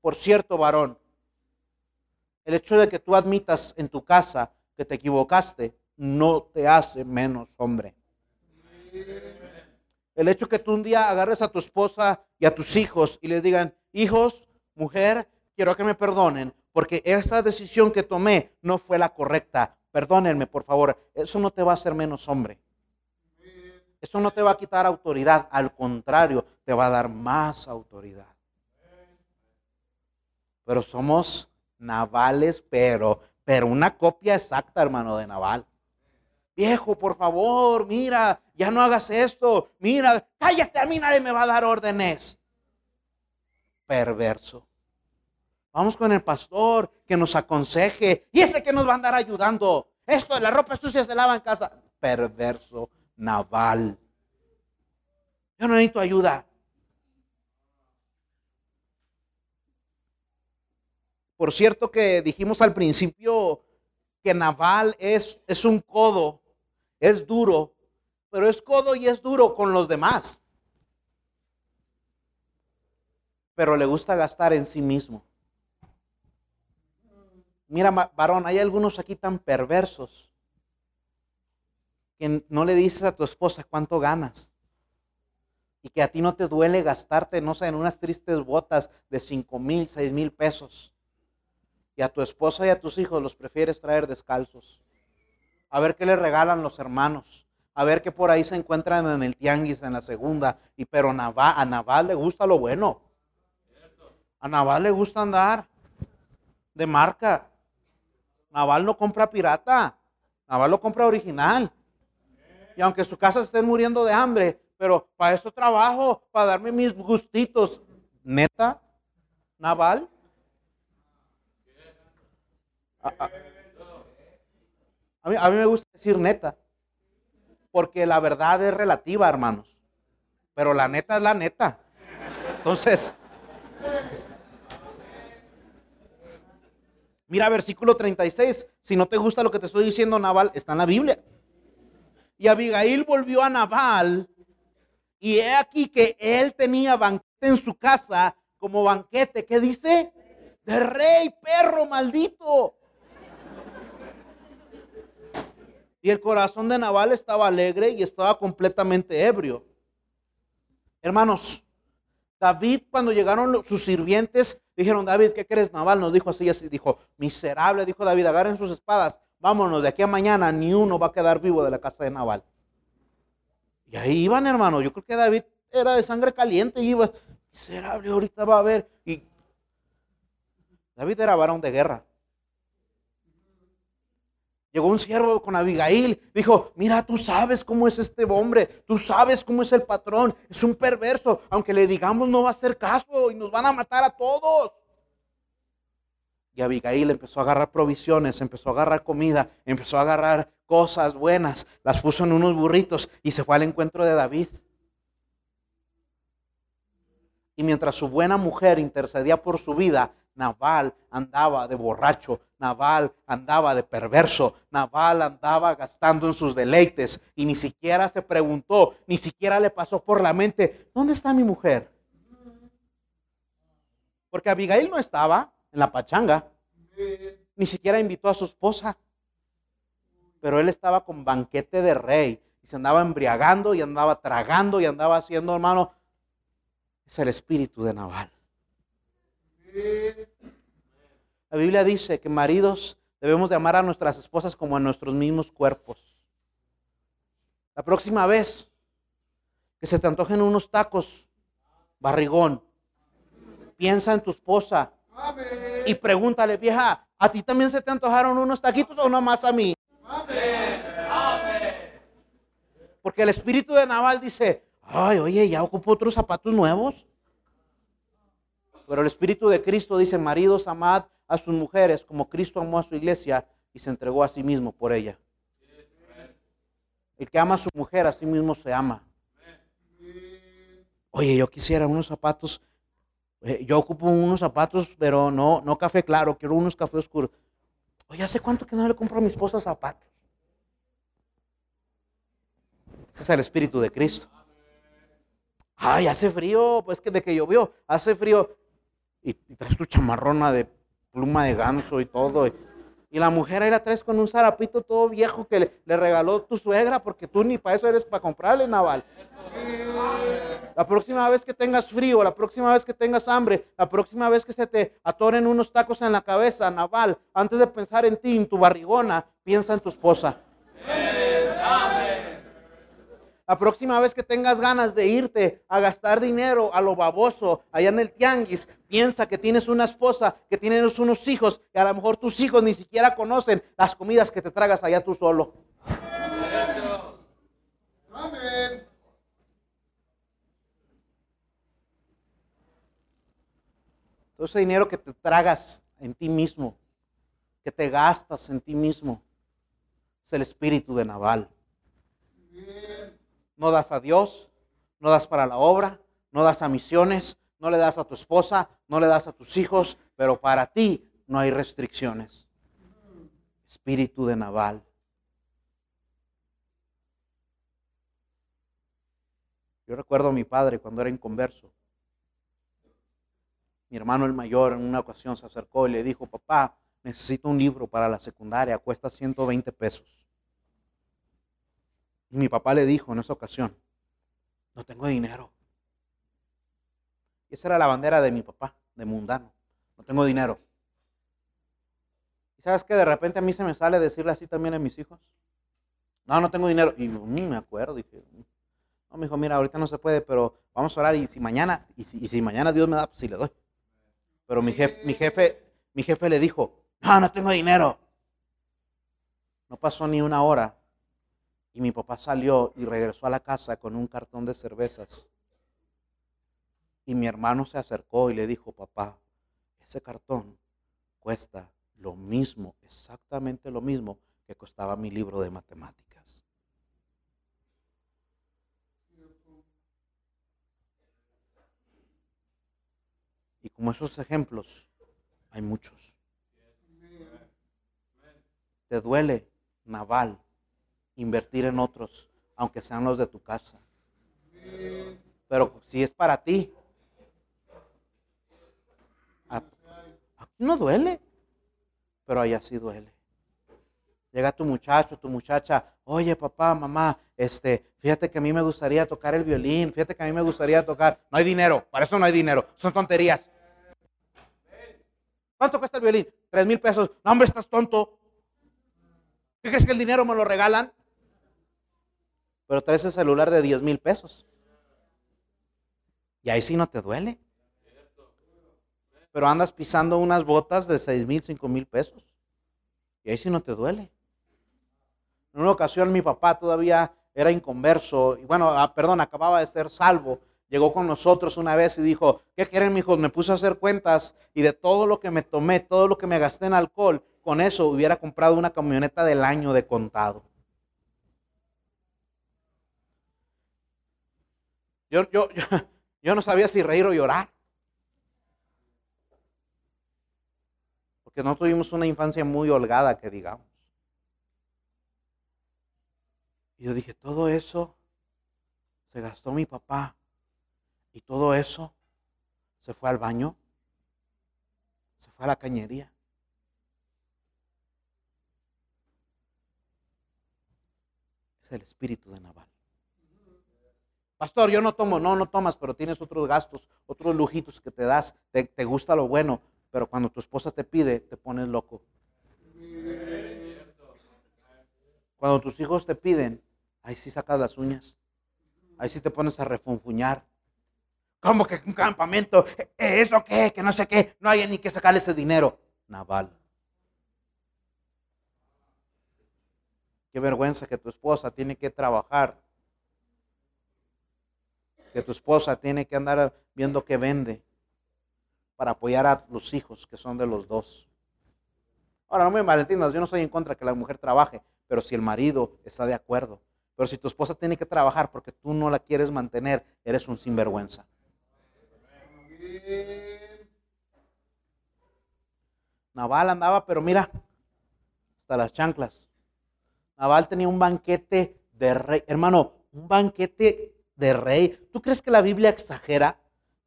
Por cierto, varón, el hecho de que tú admitas en tu casa que te equivocaste no te hace menos hombre. El hecho que tú un día agarres a tu esposa y a tus hijos y les digan, hijos, mujer, quiero que me perdonen, porque esa decisión que tomé no fue la correcta. Perdónenme, por favor. Eso no te va a hacer menos hombre. Eso no te va a quitar autoridad. Al contrario, te va a dar más autoridad. Pero somos navales, pero, pero una copia exacta, hermano, de naval. Viejo, por favor, mira, ya no hagas esto. Mira, cállate, a mí nadie me va a dar órdenes. Perverso. Vamos con el pastor que nos aconseje. Y ese que nos va a andar ayudando. Esto la ropa sucia se lava en casa. Perverso, naval. Yo no necesito ayuda. Por cierto que dijimos al principio que naval es, es un codo, es duro, pero es codo y es duro con los demás. Pero le gusta gastar en sí mismo. Mira, varón, hay algunos aquí tan perversos que no le dices a tu esposa cuánto ganas. Y que a ti no te duele gastarte, no sé, en unas tristes botas de 5 mil, 6 mil pesos. Y a tu esposa y a tus hijos los prefieres traer descalzos. A ver qué le regalan los hermanos. A ver qué por ahí se encuentran en el tianguis en la segunda. Y pero a Naval le gusta lo bueno. A Naval le gusta andar de marca. Naval no compra pirata. Naval lo compra original. Y aunque su casa esté muriendo de hambre, pero para eso trabajo, para darme mis gustitos. Neta, Naval. A, a mí me gusta decir neta, porque la verdad es relativa, hermanos. Pero la neta es la neta. Entonces, Mira versículo 36. Si no te gusta lo que te estoy diciendo, Naval, está en la Biblia. Y Abigail volvió a Naval. Y he aquí que él tenía banquete en su casa como banquete. ¿Qué dice? De rey, perro maldito. Y el corazón de Naval estaba alegre y estaba completamente ebrio. Hermanos, David cuando llegaron sus sirvientes Dijeron, David, ¿qué crees? Naval nos dijo así, así, dijo, miserable, dijo David, agarren sus espadas, vámonos, de aquí a mañana ni uno va a quedar vivo de la casa de Naval. Y ahí iban, hermano, yo creo que David era de sangre caliente y iba, miserable, ahorita va a haber. Y David era varón de guerra. Llegó un siervo con Abigail, dijo, mira, tú sabes cómo es este hombre, tú sabes cómo es el patrón, es un perverso, aunque le digamos no va a hacer caso y nos van a matar a todos. Y Abigail empezó a agarrar provisiones, empezó a agarrar comida, empezó a agarrar cosas buenas, las puso en unos burritos y se fue al encuentro de David. Y mientras su buena mujer intercedía por su vida, Naval andaba de borracho, Naval andaba de perverso, Naval andaba gastando en sus deleites y ni siquiera se preguntó, ni siquiera le pasó por la mente, ¿dónde está mi mujer? Porque Abigail no estaba en la pachanga, ni siquiera invitó a su esposa, pero él estaba con banquete de rey y se andaba embriagando y andaba tragando y andaba haciendo, hermano, es el espíritu de Naval. La Biblia dice que maridos debemos de amar a nuestras esposas como a nuestros mismos cuerpos. La próxima vez que se te antojen unos tacos, barrigón, piensa en tu esposa y pregúntale, vieja, ¿a ti también se te antojaron unos taquitos o más a mí? Porque el espíritu de Naval dice, ay, oye, ya ocupo otros zapatos nuevos. Pero el Espíritu de Cristo dice, maridos, amad a sus mujeres como Cristo amó a su iglesia y se entregó a sí mismo por ella. El que ama a su mujer, a sí mismo se ama. Oye, yo quisiera unos zapatos, eh, yo ocupo unos zapatos, pero no, no café claro, quiero unos café oscuros. Oye, ¿hace cuánto que no le compro a mi esposa zapatos? Ese es el Espíritu de Cristo. Ay, hace frío, pues que de que llovió, hace frío y, traes tu chamarrona de pluma de ganso y todo. Y la mujer ahí la con un zarapito todo viejo que le, le regaló tu suegra porque tú ni para eso eres para comprarle, Naval. La próxima vez que tengas frío, la próxima vez que tengas hambre, la próxima vez que se te atoren unos tacos en la cabeza, Naval, antes de pensar en ti, en tu barrigona, piensa en tu esposa. La próxima vez que tengas ganas de irte a gastar dinero a lo baboso allá en el tianguis, piensa que tienes una esposa, que tienes unos hijos, y a lo mejor tus hijos ni siquiera conocen las comidas que te tragas allá tú solo. Amén. Todo ese dinero que te tragas en ti mismo, que te gastas en ti mismo, es el espíritu de Naval. No das a Dios, no das para la obra, no das a misiones, no le das a tu esposa, no le das a tus hijos, pero para ti no hay restricciones. Espíritu de Naval. Yo recuerdo a mi padre cuando era inconverso. Mi hermano el mayor en una ocasión se acercó y le dijo, papá, necesito un libro para la secundaria, cuesta 120 pesos. Y mi papá le dijo en esa ocasión, no tengo dinero. Y esa era la bandera de mi papá, de mundano. No tengo dinero. ¿Y sabes que de repente a mí se me sale decirle así también a mis hijos? No, no tengo dinero. Y me acuerdo. Dije, no, me dijo, mira, ahorita no se puede, pero vamos a orar y si mañana, y si, y si mañana Dios me da, pues sí le doy. Pero mi jefe, mi jefe, mi jefe le dijo, no, no tengo dinero. No pasó ni una hora y mi papá salió y regresó a la casa con un cartón de cervezas. Y mi hermano se acercó y le dijo, papá, ese cartón cuesta lo mismo, exactamente lo mismo que costaba mi libro de matemáticas. Y como esos ejemplos, hay muchos. Te duele, Naval, invertir en otros, aunque sean los de tu casa. Pero si es para ti, aquí no duele, pero allá sí duele. Llega tu muchacho, tu muchacha, oye papá, mamá, este, fíjate que a mí me gustaría tocar el violín, fíjate que a mí me gustaría tocar. No hay dinero, para eso no hay dinero, son tonterías. ¿Cuánto cuesta el violín? Tres mil pesos. No, hombre, estás tonto. ¿Qué crees que el dinero me lo regalan? Pero traes el celular de 10 mil pesos. Y ahí sí no te duele. Pero andas pisando unas botas de 6 mil, 5 mil pesos. Y ahí sí no te duele. En una ocasión mi papá todavía era inconverso. Y bueno, ah, perdón, acababa de ser salvo. Llegó con nosotros una vez y dijo, ¿qué quieren, hijos? Me puse a hacer cuentas y de todo lo que me tomé, todo lo que me gasté en alcohol, con eso hubiera comprado una camioneta del año de contado. Yo, yo, yo, no sabía si reír o llorar. Porque no tuvimos una infancia muy holgada, que digamos. Y yo dije, todo eso se gastó mi papá. Y todo eso se fue al baño. Se fue a la cañería. Es el espíritu de Naval. Pastor, yo no tomo, no, no tomas, pero tienes otros gastos, otros lujitos que te das, te, te gusta lo bueno, pero cuando tu esposa te pide, te pones loco. Cuando tus hijos te piden, ahí sí sacas las uñas, ahí sí te pones a refunfuñar. ¿Cómo que un campamento? ¿E-, ¿Eso qué? Que no sé qué. No hay ni que sacarle ese dinero. Naval. Qué vergüenza que tu esposa tiene que trabajar que tu esposa tiene que andar viendo qué vende para apoyar a los hijos que son de los dos. Ahora, no me malentiendas, yo no estoy en contra de que la mujer trabaje, pero si el marido está de acuerdo. Pero si tu esposa tiene que trabajar porque tú no la quieres mantener, eres un sinvergüenza. Naval andaba, pero mira, hasta las chanclas. Naval tenía un banquete de rey. Hermano, un banquete de rey. ¿Tú crees que la Biblia exagera?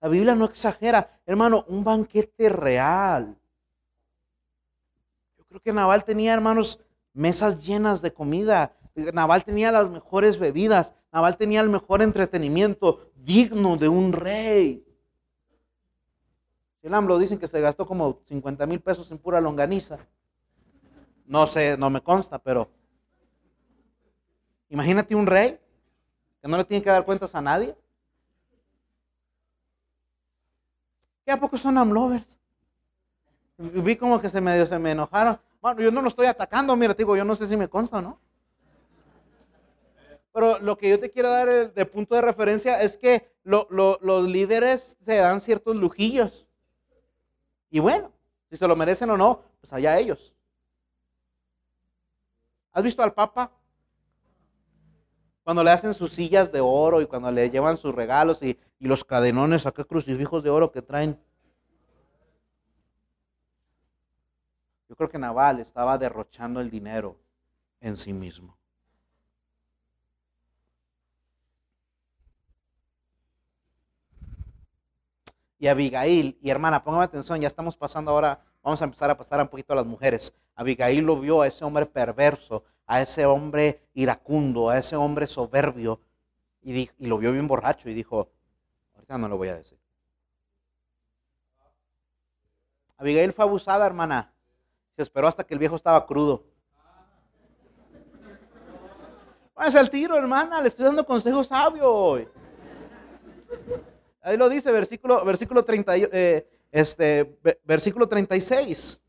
La Biblia no exagera. Hermano, un banquete real. Yo creo que Naval tenía, hermanos, mesas llenas de comida. Naval tenía las mejores bebidas. Naval tenía el mejor entretenimiento digno de un rey. El AMLO dicen que se gastó como 50 mil pesos en pura longaniza. No sé, no me consta, pero imagínate un rey que no le tiene que dar cuentas a nadie. ¿Qué a poco son AMLovers? Vi como que se me, se me enojaron. Bueno, yo no lo estoy atacando, mira, te digo, yo no sé si me consta o no. Pero lo que yo te quiero dar de punto de referencia es que los líderes se dan ciertos lujillos. Y bueno, si se lo merecen o no, pues allá ellos. ¿Has visto al Papa? Cuando le hacen sus sillas de oro y cuando le llevan sus regalos y, los cadenones acá crucifijos de oro que traen. Yo creo que Naval estaba derrochando el dinero en sí mismo. Y Abigail, y hermana, póngame atención, ya estamos pasando ahora, vamos a empezar a pasar un poquito a las mujeres. Abigail lo vio a ese hombre perverso, a ese hombre iracundo, a ese hombre soberbio, y, lo vio bien borracho y dijo, ahorita no lo voy a decir. Abigail fue abusada, hermana. Se esperó hasta que el viejo estaba crudo. Póngase el tiro, hermana, le estoy dando consejos sabios. Ahí lo dice, versículo, versículo, 30, eh, este, versículo 36.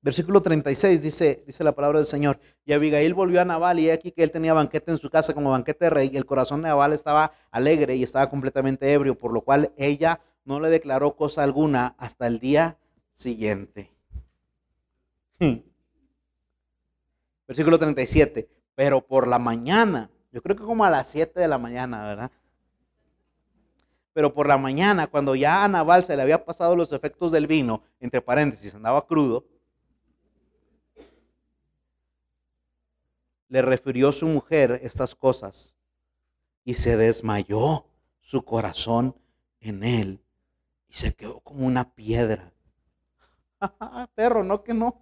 Versículo 36 dice, dice la palabra del Señor. Y Abigail volvió a Nabal y aquí que él tenía banquete en su casa como banquete de rey y el corazón de Nabal estaba alegre y estaba completamente ebrio, por lo cual ella no le declaró cosa alguna hasta el día siguiente. Versículo 37 pero por la mañana, yo creo que como a las 7 de la mañana, ¿verdad? Pero por la mañana, cuando ya a Naval se le había pasado los efectos del vino, entre paréntesis, andaba crudo, le refirió su mujer estas cosas y se desmayó su corazón en él y se quedó como una piedra. Perro, no que no.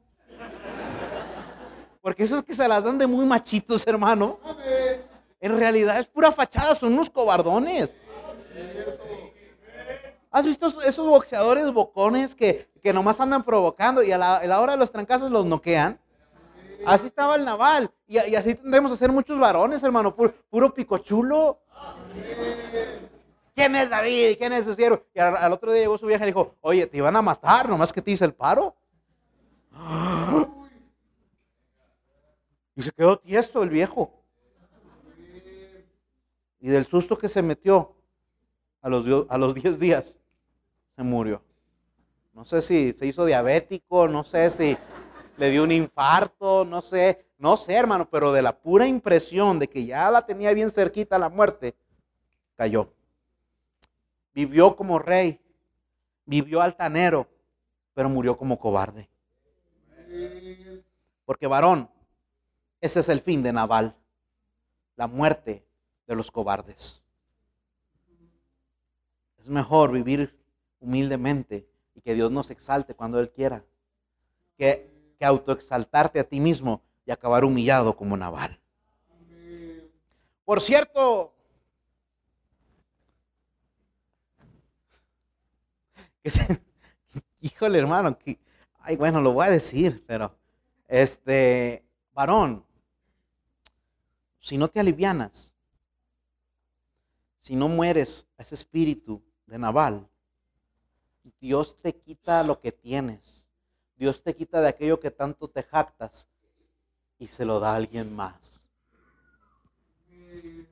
Porque esos que se las dan de muy machitos, hermano. En realidad es pura fachada, son unos cobardones. ¿Has visto esos boxeadores bocones que, que nomás andan provocando y a la, hora de los trancazos los noquean? Así estaba el naval. Y, así tendremos a ser muchos varones, hermano. Puro, puro picochulo. ¿Quién es David? ¿Quién es su siervo? Y al, otro día llegó su vieja y dijo, oye, te iban a matar, nomás que te hice el paro. Y se quedó tiesto el viejo. Y del susto que se metió, a los, a los 10 días, se murió. No sé si se hizo diabético, no sé si le dio un infarto, no sé, no sé, hermano, pero de la pura impresión de que ya la tenía bien cerquita la muerte, cayó. Vivió como rey, vivió altanero, pero murió como cobarde. Porque varón, ese es el fin de Naval, la muerte de los cobardes. Es mejor vivir humildemente y que Dios nos exalte cuando Él quiera, que, que autoexaltarte a ti mismo y acabar humillado como Naval. Por cierto, híjole hermano, que, ay, bueno, lo voy a decir, pero este varón, si no te alivianas, si no mueres a ese espíritu de Naval, Dios te quita lo que tienes. Dios te quita de aquello que tanto te jactas y se lo da a alguien más.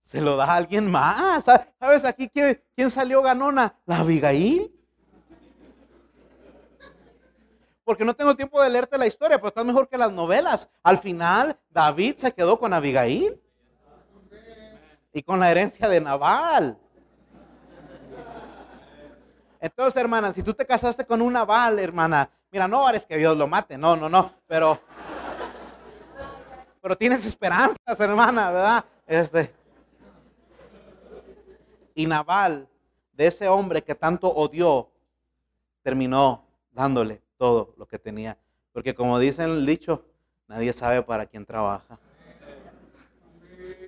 Se lo da a alguien más. ¿Sabes aquí quién, salió ganona? La Abigail. porque no tengo tiempo de leerte la historia, pero está mejor que las novelas. Al final, David se quedó con Abigail y con la herencia de Naval. Entonces, hermana, si tú te casaste con un Naval, hermana, mira, no eres que Dios lo mate, no, no, no, pero, pero tienes esperanzas, hermana, ¿verdad? Este, Y Naval, de ese hombre que tanto odió, terminó dándole todo lo que tenía. Porque como dice el dicho, nadie sabe para quién trabaja.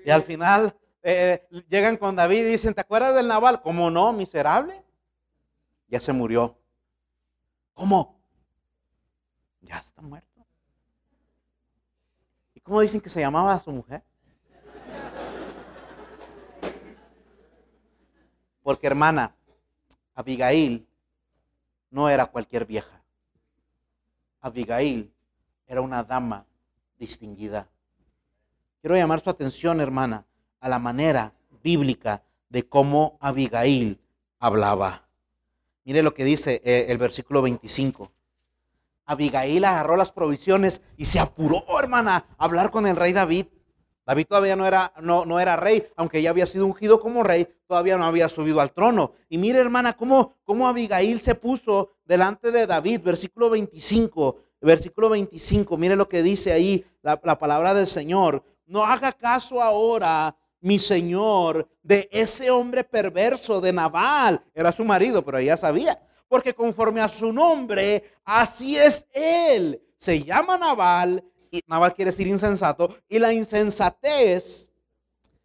Y al final eh, llegan con David y dicen, ¿te acuerdas del Naval? ¿Cómo no, miserable? Ya se murió. ¿Cómo? Ya está muerto. ¿Y cómo dicen que se llamaba a su mujer? Porque hermana, Abigail no era cualquier vieja. Abigail era una dama distinguida. Quiero llamar su atención, hermana, a la manera bíblica de cómo Abigail hablaba. Mire lo que dice eh, el versículo 25. Abigail agarró las provisiones y se apuró, hermana, a hablar con el rey David. David todavía no era, no, no era rey, aunque ya había sido ungido como rey, todavía no había subido al trono. Y mire, hermana, cómo, cómo Abigail se puso delante de David, versículo 25, versículo 25, mire lo que dice ahí la, la palabra del Señor. No haga caso ahora, mi señor, de ese hombre perverso de Nabal. Era su marido, pero ella sabía. Porque conforme a su nombre, así es él. Se llama Nabal y Nabal quiere decir insensato, y la insensatez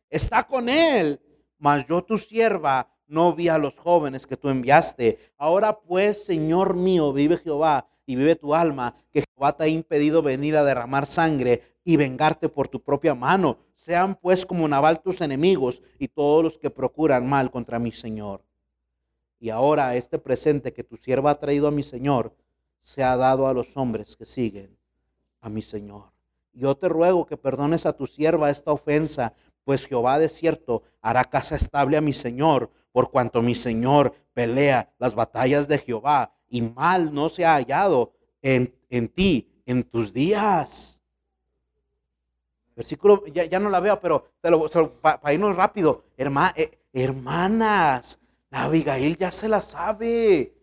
está con él. Mas yo tu sierva no vi a los jóvenes que tú enviaste. Ahora pues, Señor mío, vive Jehová y vive tu alma, que Jehová te ha impedido venir a derramar sangre y vengarte por tu propia mano. Sean pues como Nabal tus enemigos y todos los que procuran mal contra mi Señor. Y ahora este presente que tu sierva ha traído a mi Señor se ha dado a los hombres que siguen a mi Señor. Yo te ruego que perdones a tu sierva esta ofensa, pues Jehová de cierto hará casa estable a mi Señor, por cuanto mi Señor pelea las batallas de Jehová, y mal no se ha hallado en, en ti en tus días. Versículo, ya, no la veo, pero para irnos rápido, eh, hermanas, Abigail ya se la sabe.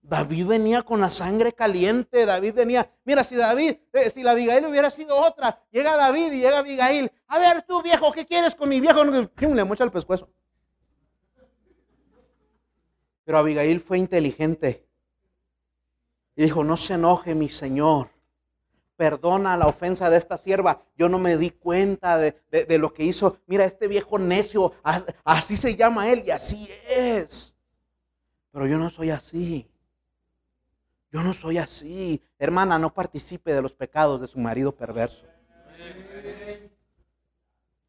David venía con la sangre caliente, David venía, mira, si David, eh, si la Abigail hubiera sido otra, llega David y llega Abigail, a ver tú viejo, ¿qué quieres con mi viejo? Le mocha el pescuezo. Pero Abigail fue inteligente y dijo, no se enoje mi señor, perdona la ofensa de esta sierva, yo no me di cuenta de, de lo que hizo, mira, este viejo necio, así se llama él y así es, pero yo no soy así. Yo no soy así. Hermana, no participe de los pecados de su marido perverso.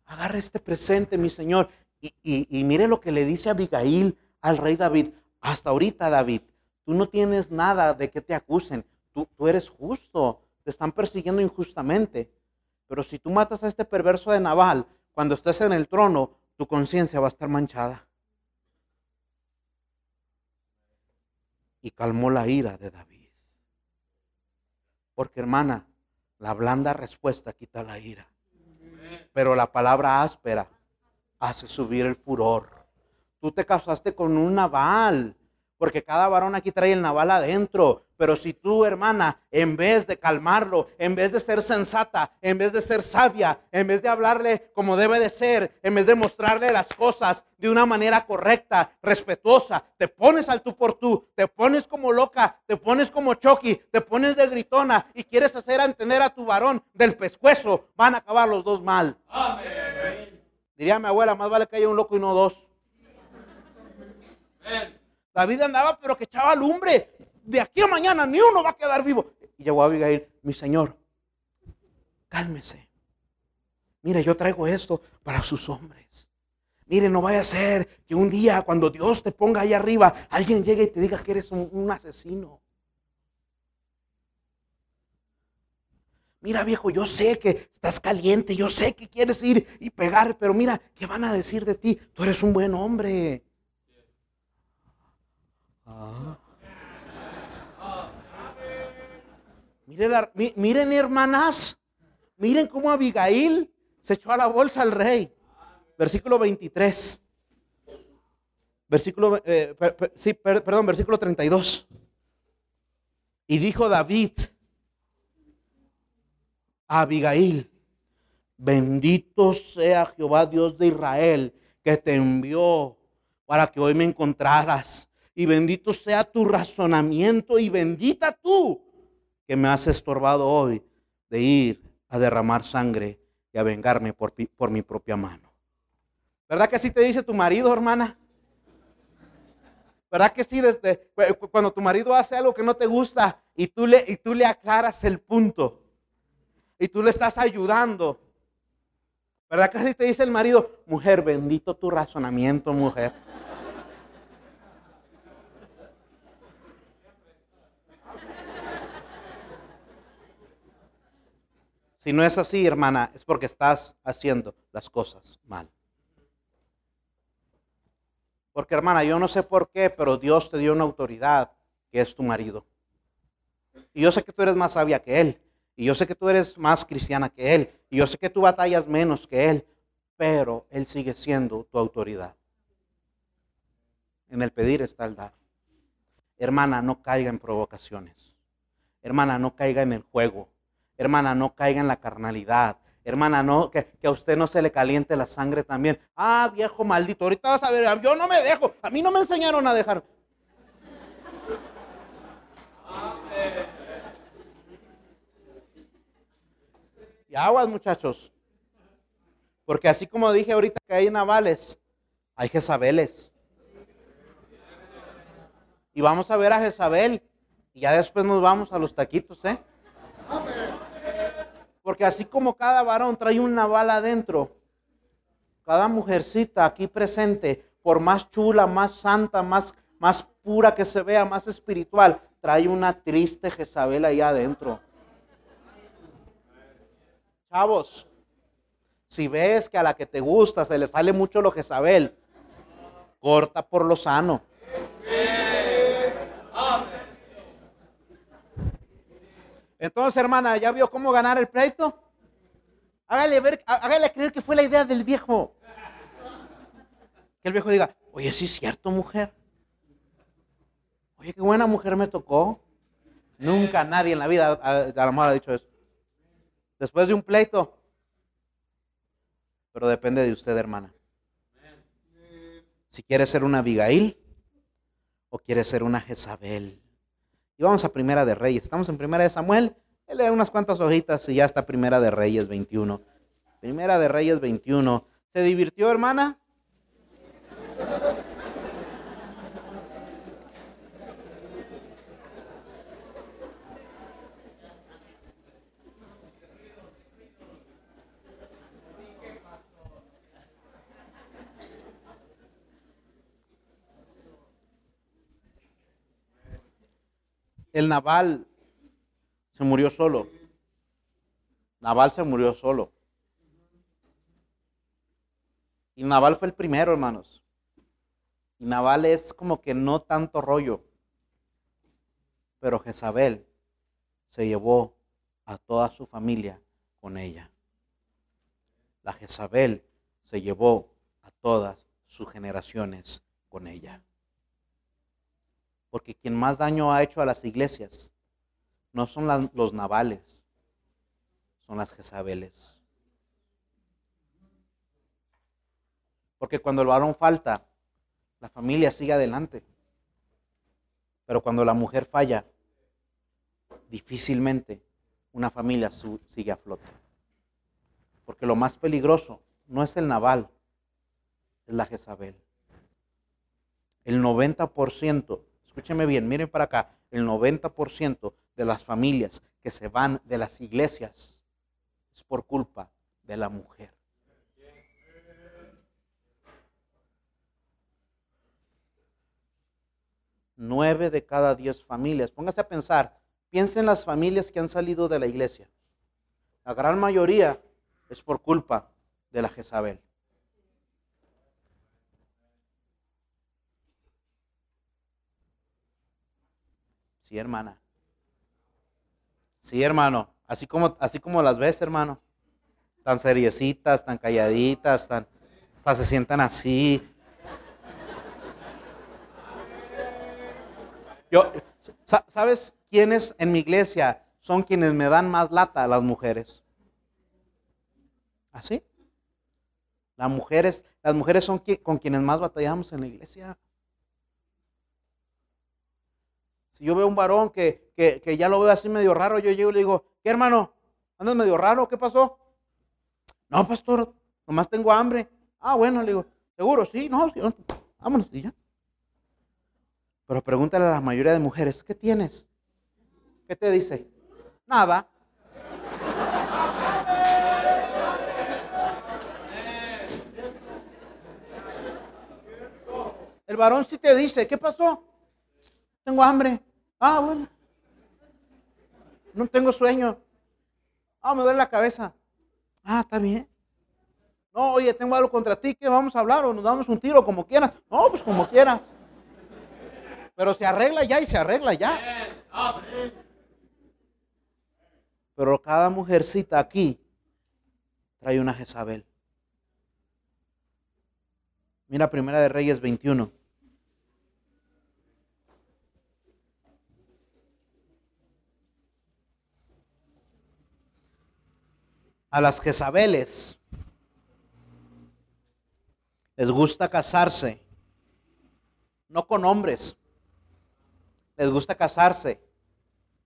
Agarre este presente, mi Señor. Y, mire lo que le dice Abigail al rey David. Hasta ahorita, David, tú no tienes nada de que te acusen. Tú, tú eres justo. Te están persiguiendo injustamente. Pero si tú matas a este perverso de Naval, cuando estés en el trono, tu conciencia va a estar manchada. y calmó la ira de David. Porque hermana, la blanda respuesta quita la ira. Pero la palabra áspera hace subir el furor. Tú te casaste con un naval porque cada varón aquí trae el naval adentro. Pero si tú, hermana, en vez de calmarlo, en vez de ser sensata, en vez de ser sabia, en vez de hablarle como debe de ser, en vez de mostrarle las cosas de una manera correcta, respetuosa, te pones al tú por tú, te pones como loca, te pones como choqui, te pones de gritona y quieres hacer entender a tu varón del pescuezo, van a acabar los dos mal. Diría mi abuela, más vale que haya un loco y no dos. David andaba, pero que echaba lumbre. De aquí a mañana ni uno va a quedar vivo. Y llegó Abigail, mi señor, cálmese. Mire, yo traigo esto para sus hombres. Mire, no vaya a ser que un día cuando Dios te ponga ahí arriba, alguien llegue y te diga que eres un, un asesino. Mira viejo, yo sé que estás caliente, yo sé que quieres ir y pegar, pero mira, ¿qué van a decir de ti? Tú eres un buen hombre. Ah. Miren, hermanas, miren cómo Abigail se echó a la bolsa al rey. Versículo 23. Versículo, eh, sí, perdón, versículo 32. Y dijo David a Abigail, bendito sea Jehová Dios de Israel, que te envió para que hoy me encontraras. Y bendito sea tu razonamiento y bendita tú que me has estorbado hoy de ir a derramar sangre y a vengarme por, por mi propia mano. ¿Verdad que así te dice tu marido, hermana? ¿Verdad que sí? Desde, cuando tu marido hace algo que no te gusta y tú, le, y tú le aclaras el punto y tú le estás ayudando. ¿Verdad que así te dice el marido? Mujer, bendito tu razonamiento, mujer. Si no es así, hermana, es porque estás haciendo las cosas mal. Porque hermana, yo no sé por qué, pero Dios te dio una autoridad que es tu marido. Y yo sé que tú eres más sabia que Él. Y yo sé que tú eres más cristiana que Él. Y yo sé que tú batallas menos que Él. Pero Él sigue siendo tu autoridad. En el pedir está el dar. Hermana, no caiga en provocaciones. Hermana, no caiga en el juego. Hermana, no caiga en la carnalidad. Hermana, no, que, a usted no se le caliente la sangre también. Ah, viejo maldito, ahorita vas a ver, yo no me dejo. A mí no me enseñaron a dejar. Y aguas, muchachos. Porque así como dije ahorita que hay navales, hay Jezabeles. Y vamos a ver a Jezabel. Y ya después nos vamos a los taquitos, ¿eh? Porque así como cada varón trae una bala adentro, cada mujercita aquí presente, por más chula, más santa, más, más pura que se vea, más espiritual, trae una triste Jezabel ahí adentro. Chavos, si ves que a la que te gusta se le sale mucho lo Jezabel, corta por lo sano. Entonces, hermana, ¿ya vio cómo ganar el pleito? Hágale, ver, hágale creer que fue la idea del viejo. Que el viejo diga, oye, sí es cierto, mujer. Oye, qué buena mujer me tocó. Nunca nadie en la vida a, lo mejor ha dicho eso. Después de un pleito. Pero depende de usted, hermana. Si quiere ser una Abigail o quiere ser una Jezabel. Y vamos a Primera de Reyes. Estamos en Primera de Samuel. Lee unas cuantas hojitas y ya está Primera de Reyes 21. Primera de Reyes 21. ¿Se divirtió, hermana? El naval se murió solo. Naval se murió solo. Y Naval fue el primero, hermanos. Y Naval es como que no tanto rollo. Pero Jezabel se llevó a toda su familia con ella. La Jezabel se llevó a todas sus generaciones con ella. Porque quien más daño ha hecho a las iglesias no son los navales, son las Jezabeles. Porque cuando el varón falta, la familia sigue adelante. Pero cuando la mujer falla, difícilmente una familia sigue a flote. Porque lo más peligroso no es el naval, es la Jezabel. El 90% escúcheme bien, miren para acá, el 90% de las familias que se van de las iglesias es por culpa de la mujer. Nueve de cada diez familias. Póngase a pensar, piensen en las familias que han salido de la iglesia. La gran mayoría es por culpa de la Jezabel. Sí, hermana. Sí, hermano. Así como, así como las ves, hermano. Tan seriecitas, tan calladitas, tan, hasta se sientan así. Yo, ¿sabes quiénes en mi iglesia son quienes me dan más lata las mujeres? ¿Así? Las mujeres, las mujeres son con quienes más batallamos en la iglesia. Si yo veo un varón que, que, ya lo veo así medio raro, yo llego y le digo, ¿qué hermano? ¿Andas medio raro? ¿Qué pasó? No, pastor, nomás tengo hambre. Ah, bueno, le digo, ¿seguro? Sí, no, vámonos y ya. Pero pregúntale a la mayoría de mujeres, ¿qué tienes? ¿Qué te dice? Nada. El varón sí te dice, ¿qué pasó? Tengo hambre. Ah, bueno. No tengo sueño. Ah, me duele la cabeza. Ah, está bien. No, oye, tengo algo contra ti, ¿qué vamos a hablar? O nos damos un tiro, como quieras. No, pues como quieras. Pero se arregla ya y se arregla ya. Pero cada mujercita aquí trae una Jezabel. Mira Primera de Reyes 21. A las Jezabeles les gusta casarse, no con hombres, les gusta casarse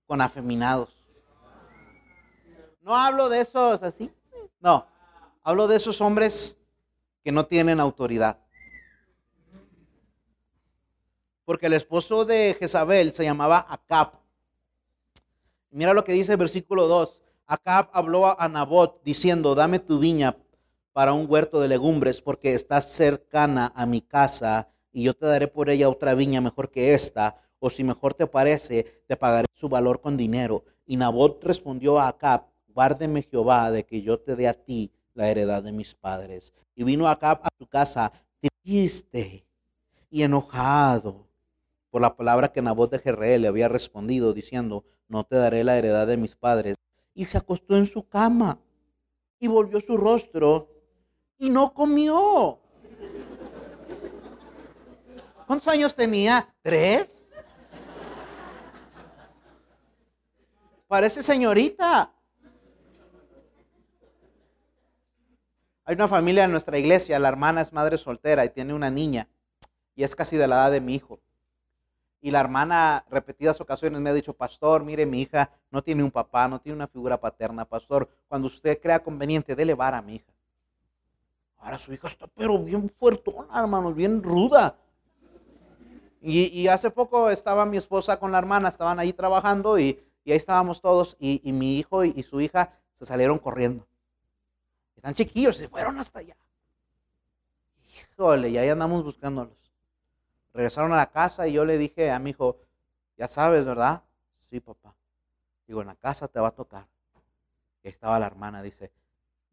con afeminados. No hablo de esos así, no, hablo de esos hombres que no tienen autoridad. Porque el esposo de Jezabel se llamaba Acab. Mira lo que dice el versículo 2. Acab habló a Nabot diciendo, dame tu viña para un huerto de legumbres porque estás cercana a mi casa y yo te daré por ella otra viña mejor que esta, o si mejor te parece, te pagaré su valor con dinero. Y Nabot respondió a Acab, guárdeme Jehová de que yo te dé a ti la heredad de mis padres. Y vino Acab a su casa triste y enojado por la palabra que Nabot de Jerreel le había respondido, diciendo, no te daré la heredad de mis padres. Y se acostó en su cama y volvió su rostro y no comió. ¿Cuántos años tenía? ¿Tres? Parece señorita. Hay una familia en nuestra iglesia, la hermana es madre soltera y tiene una niña y es casi de la edad de mi hijo. Y la hermana repetidas ocasiones me ha dicho, pastor, mire, mi hija no tiene un papá, no tiene una figura paterna, pastor, cuando usted crea conveniente, dele vara a mi hija. Ahora su hija está pero bien fuertona, hermanos, bien ruda. Y, hace poco estaba mi esposa con la hermana, estaban ahí trabajando y, ahí estábamos todos y, mi hijo y, su hija se salieron corriendo. Están chiquillos, se fueron hasta allá. Híjole, y ahí andamos buscándolos. Regresaron a la casa y yo le dije a mi hijo, ya sabes, ¿verdad? Sí, papá. Digo, en la casa te va a tocar. Y ahí estaba la hermana, dice,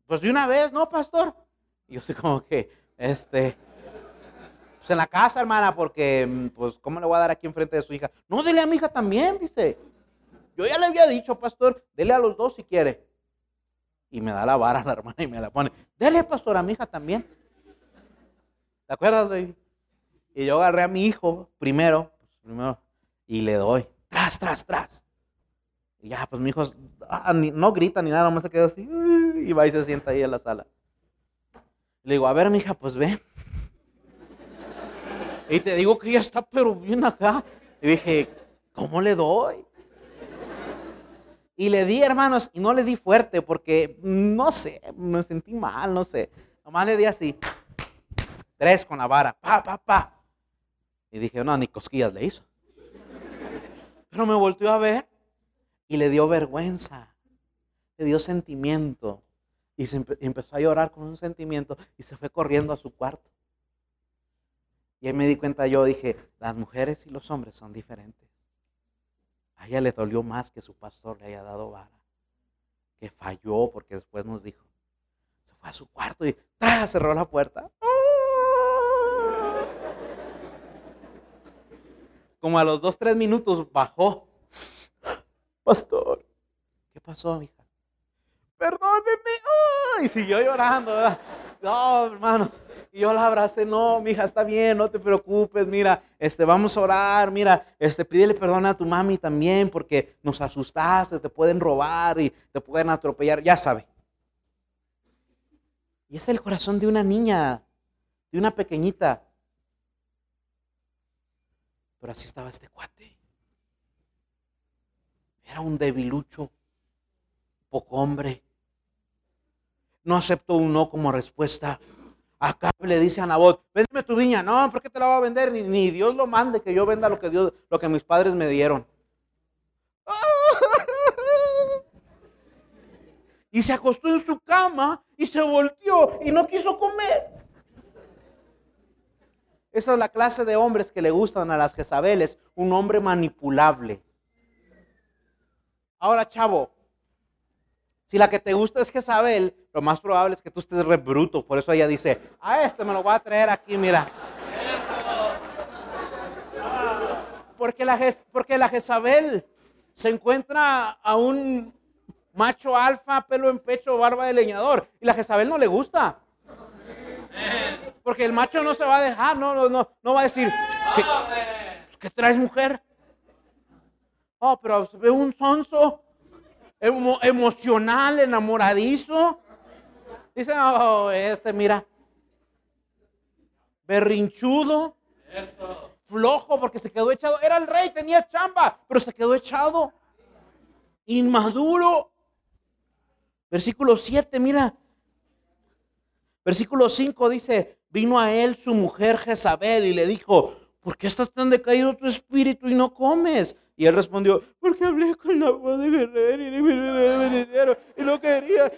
pues de una vez, ¿no, pastor? Y yo sé como que, este, pues en la casa, hermana, porque, pues, ¿cómo le voy a dar aquí enfrente de su hija? No, dele a mi hija también, dice. Yo ya le había dicho, pastor, dele a los dos si quiere. Y me da la vara la hermana y me la pone. Dele, pastor, a mi hija también. ¿Te acuerdas, baby? Y yo agarré a mi hijo primero, primero y le doy. Tras, tras, tras. Y ya, pues mi hijo ah, no grita ni nada, nomás se queda así. Y va y se sienta ahí en la sala. Le digo, a ver, mi hija, pues ven. Y te digo que ella está pero bien acá. Y dije, ¿cómo le doy? Y le di, hermanos, y no le di fuerte porque, no sé, me sentí mal, no sé. Nomás le di así. Tres con la vara. Pa, pa, pa. Y dije, no, ni cosquillas le hizo. Pero me volteó a ver y le dio vergüenza. Le dio sentimiento. Y se empezó a llorar con un sentimiento y se fue corriendo a su cuarto. Y ahí me di cuenta yo, dije, las mujeres y los hombres son diferentes. A ella le dolió más que su pastor le haya dado vara. Que falló porque después nos dijo. Se fue a su cuarto y ¡tras! cerró la puerta. Como a los dos, tres minutos bajó. Pastor, ¿qué pasó, hija? Perdóneme. y siguió llorando. No, hermanos. Y yo la abracé, no, mi hija, está bien, no te preocupes, mira, este, vamos a orar, mira, este, pídele perdón a tu mami también porque nos asustaste, te pueden robar y te pueden atropellar, ya sabe. Y es el corazón de una niña, de una pequeñita. Pero así estaba este cuate. Era un debilucho, poco hombre. No aceptó un no como respuesta. Acá le dice a Nabot, véndeme tu viña. No, ¿por qué te la va a vender? Ni, Dios lo mande que yo venda lo que Dios, lo que mis padres me dieron. Y se acostó en su cama y se volteó y no quiso comer. Esa es la clase de hombres que le gustan a las Jezabeles, un hombre manipulable. Ahora, chavo, si la que te gusta es Jezabel, lo más probable es que tú estés re bruto. Por eso ella dice, a este me lo voy a traer aquí, mira. Porque la, porque la Jezabel se encuentra a un macho alfa, pelo en pecho, barba de leñador. Y la Jezabel no le gusta. Porque el macho no se va a dejar, no, no, no, no va a decir, ¿qué, ¿qué traes mujer? Oh, pero se ve un sonso emocional, enamoradizo. Dice, oh, este, mira, berrinchudo, flojo porque se quedó echado. Era el rey, tenía chamba, pero se quedó echado. Inmaduro. Versículo 7, mira. Versículo 5 dice, vino a él su mujer Jezabel y le dijo, ¿por qué estás tan decaído tu espíritu y no comes? Y él respondió, porque hablé con la voz de guerrero y no quería.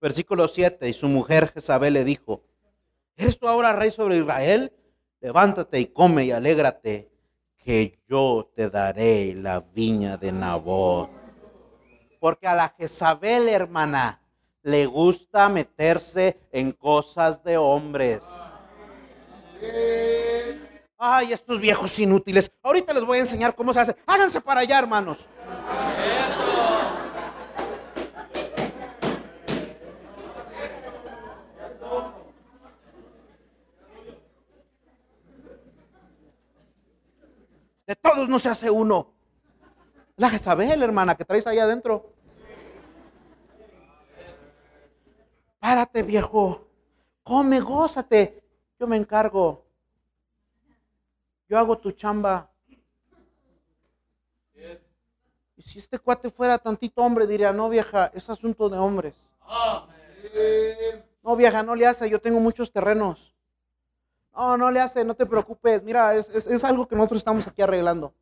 Versículo 7, y su mujer Jezabel le dijo, ¿eres tú ahora rey sobre Israel? Levántate y come y alégrate, que yo te daré la viña de Nabot. Porque a la Jezabel, hermana, le gusta meterse en cosas de hombres. Ay, estos viejos inútiles. Ahorita les voy a enseñar cómo se hace. Háganse para allá, hermanos. De todos no se hace uno. La Jezabel, hermana, que traes ahí adentro. Párate, viejo. Come, gózate. Yo me encargo. Yo hago tu chamba. Y si este cuate fuera tantito hombre, diría, no vieja, es asunto de hombres. No vieja, no le hace, yo tengo muchos terrenos. No, no le hace, no te preocupes. Mira, es, algo que nosotros estamos aquí arreglando.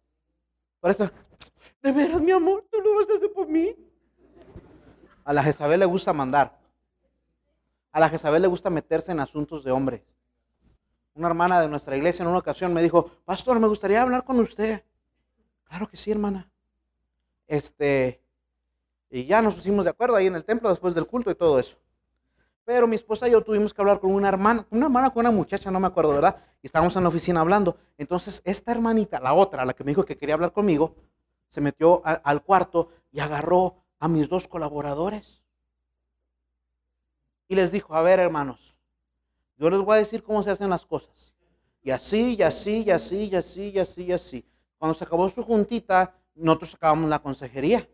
De veras, mi amor, tú lo vas a hacer por mí. A la Jezabel le gusta mandar. A la Jezabel le gusta meterse en asuntos de hombres. Una hermana de nuestra iglesia en una ocasión me dijo, pastor, me gustaría hablar con usted. Claro que sí, hermana. Este, y ya nos pusimos de acuerdo ahí en el templo después del culto y todo eso. Pero mi esposa y yo tuvimos que hablar con una hermana, una hermana con una muchacha, no me acuerdo, ¿verdad? Y estábamos en la oficina hablando. Entonces, esta hermanita, la otra, la que me dijo que quería hablar conmigo, se metió al cuarto y agarró a mis dos colaboradores. Y les dijo, a ver, hermanos, yo les voy a decir cómo se hacen las cosas. Y así, y así, y así, y así, y así, y así. Cuando se acabó su juntita, nosotros acabamos la consejería.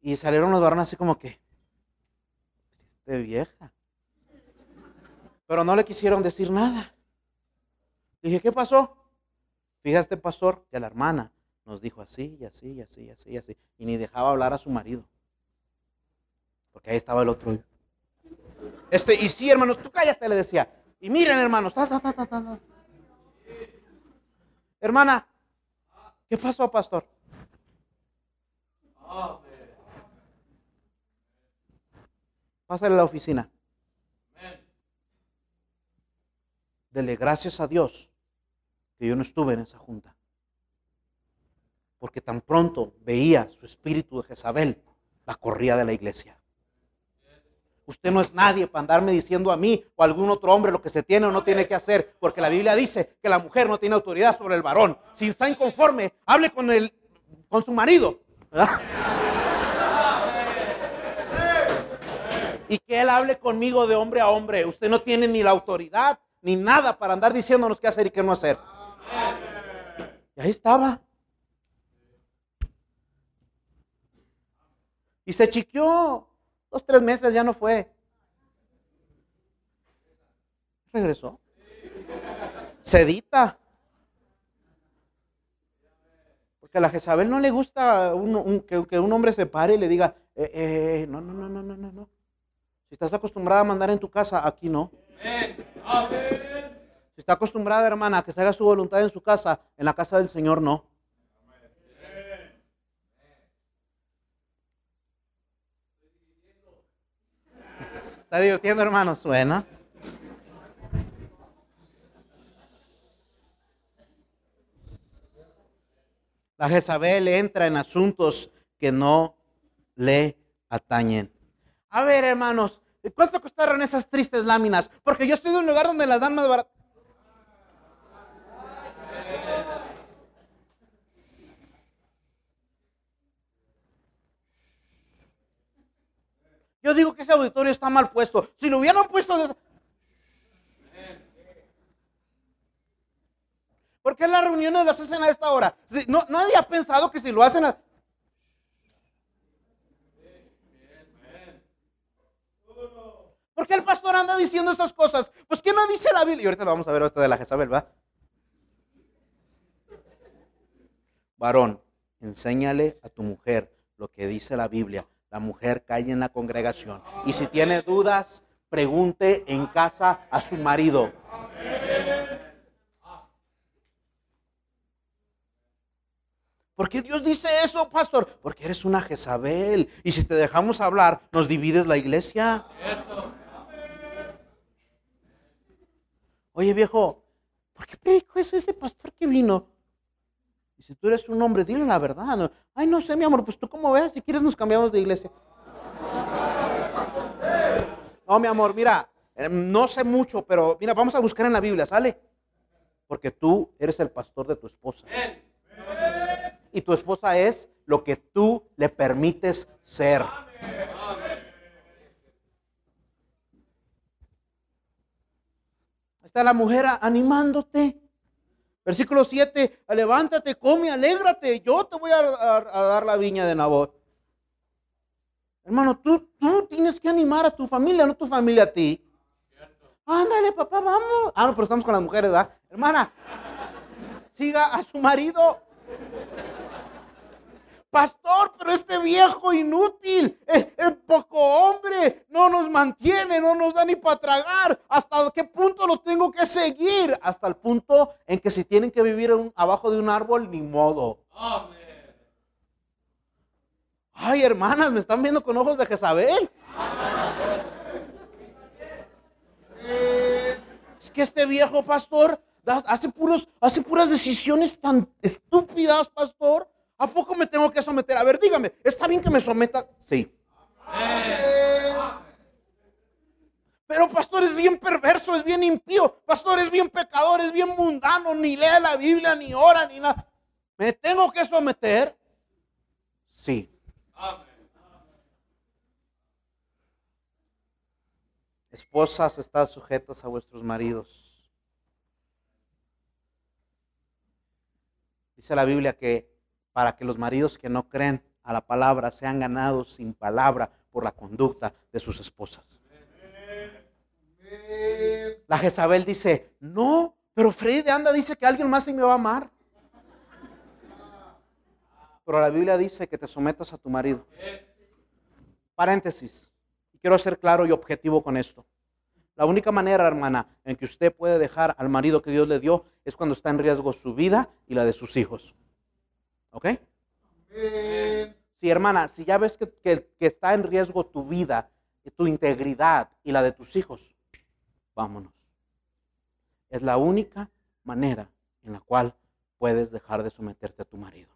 Y salieron los varones así como que, de vieja. Pero no le quisieron decir nada. Dije, ¿qué pasó? Fíjate, pastor, que la hermana nos dijo así, y así, y así, y así, y así. Y ni dejaba hablar a su marido. Porque ahí estaba el otro. Este, y sí, hermanos, tú cállate, le decía. Y miren, hermanos, Hermana, ¿qué pasó, pastor? Pásale a la oficina. Dele gracias a Dios que yo no estuve en esa junta. Porque tan pronto veía su espíritu de Jezabel, la corría de la iglesia. Usted no es nadie para andarme diciendo a mí o a algún otro hombre lo que se tiene o no tiene que hacer, porque la Biblia dice que la mujer no tiene autoridad sobre el varón. Si está inconforme, hable con, el, con su marido. ¿verdad? y que Él hable conmigo de hombre a hombre. Usted no tiene ni la autoridad ni nada para andar diciéndonos qué hacer y qué no hacer. Y ahí estaba. Y se chiqueó. Dos, tres meses ya no fue. Regresó. Sedita. Porque a la Jezabel no le gusta que, un hombre se pare y le diga, eh, eh, no, no, no, no, no, no. Si estás acostumbrada a mandar en tu casa, aquí no. Si está acostumbrada, hermana, a que se haga su voluntad en su casa, en la casa del Señor no. ¿Está divirtiendo, hermano? Suena. La Jezabel entra en asuntos que no le atañen. A ver, hermanos, ¿cuánto costaron esas tristes láminas? Porque yo estoy en un lugar donde las dan más baratas. Yo digo que ese auditorio está mal puesto. Si lo hubieran puesto de... ¿Por qué las reuniones las hacen a esta hora? No, nadie ha pensado que si lo hacen a... ¿Por qué el pastor anda diciendo esas cosas? Pues ¿qué no dice la Biblia? Y ahorita lo vamos a ver ahorita de la Jezabel, ¿va? Varón, enséñale a tu mujer lo que dice la Biblia la mujer cae en la congregación. Y si tiene dudas, pregunte en casa a su marido. ¿Por qué Dios dice eso, pastor? Porque eres una Jezabel. Y si te dejamos hablar, nos divides la iglesia. Oye, viejo, ¿por qué dijo eso ese pastor que vino? Y si tú eres un hombre, dile la verdad. Ay, no sé, mi amor, pues tú cómo ves, si quieres nos cambiamos de iglesia. No, mi amor, mira, eh, no sé mucho, pero mira, vamos a buscar en la Biblia, ¿sale? Porque tú eres el pastor de tu esposa. Y tu esposa es lo que tú le permites ser. Está la mujer animándote. Versículo 7, levántate, come, alégrate, yo te voy a, dar la viña de Nabot. Hermano, tú, tú tienes que animar a tu familia, no tu familia a ti. Ándale, papá, vamos. Ah, no, pero estamos con las mujeres, ¿verdad? Hermana, siga a su marido. Pastor, pero este viejo inútil, es, poco hombre, no nos mantiene, no nos da ni para tragar. ¿Hasta qué punto lo tengo que seguir? Hasta el punto en que si tienen que vivir abajo de un árbol, ni modo. Ay, hermanas, me están viendo con ojos de Jezabel. Es que este viejo pastor hace, puros, hace puras decisiones tan estúpidas, pastor. ¿A poco me tengo que someter? A ver, dígame, ¿está bien que me someta? Sí. Pero pastor es bien perverso, es bien impío, pastor es bien pecador, es bien mundano, ni lee la Biblia, ni ora, ni nada. ¿Me tengo que someter? Sí. Esposas, están sujetas a vuestros maridos. Dice la Biblia que para que los maridos que no creen a la palabra sean ganados sin palabra por la conducta de sus esposas. La Jezabel dice, no, pero Freddy Anda dice que alguien más se me va a amar. Pero la Biblia dice que te sometas a tu marido. Paréntesis. Quiero ser claro y objetivo con esto. La única manera, hermana, en que usted puede dejar al marido que Dios le dio es cuando está en riesgo su vida y la de sus hijos. ¿Ok? Sí, hermana, si ya ves que, que, está en riesgo tu vida, tu integridad y la de tus hijos, vámonos. Es la única manera en la cual puedes dejar de someterte a tu marido.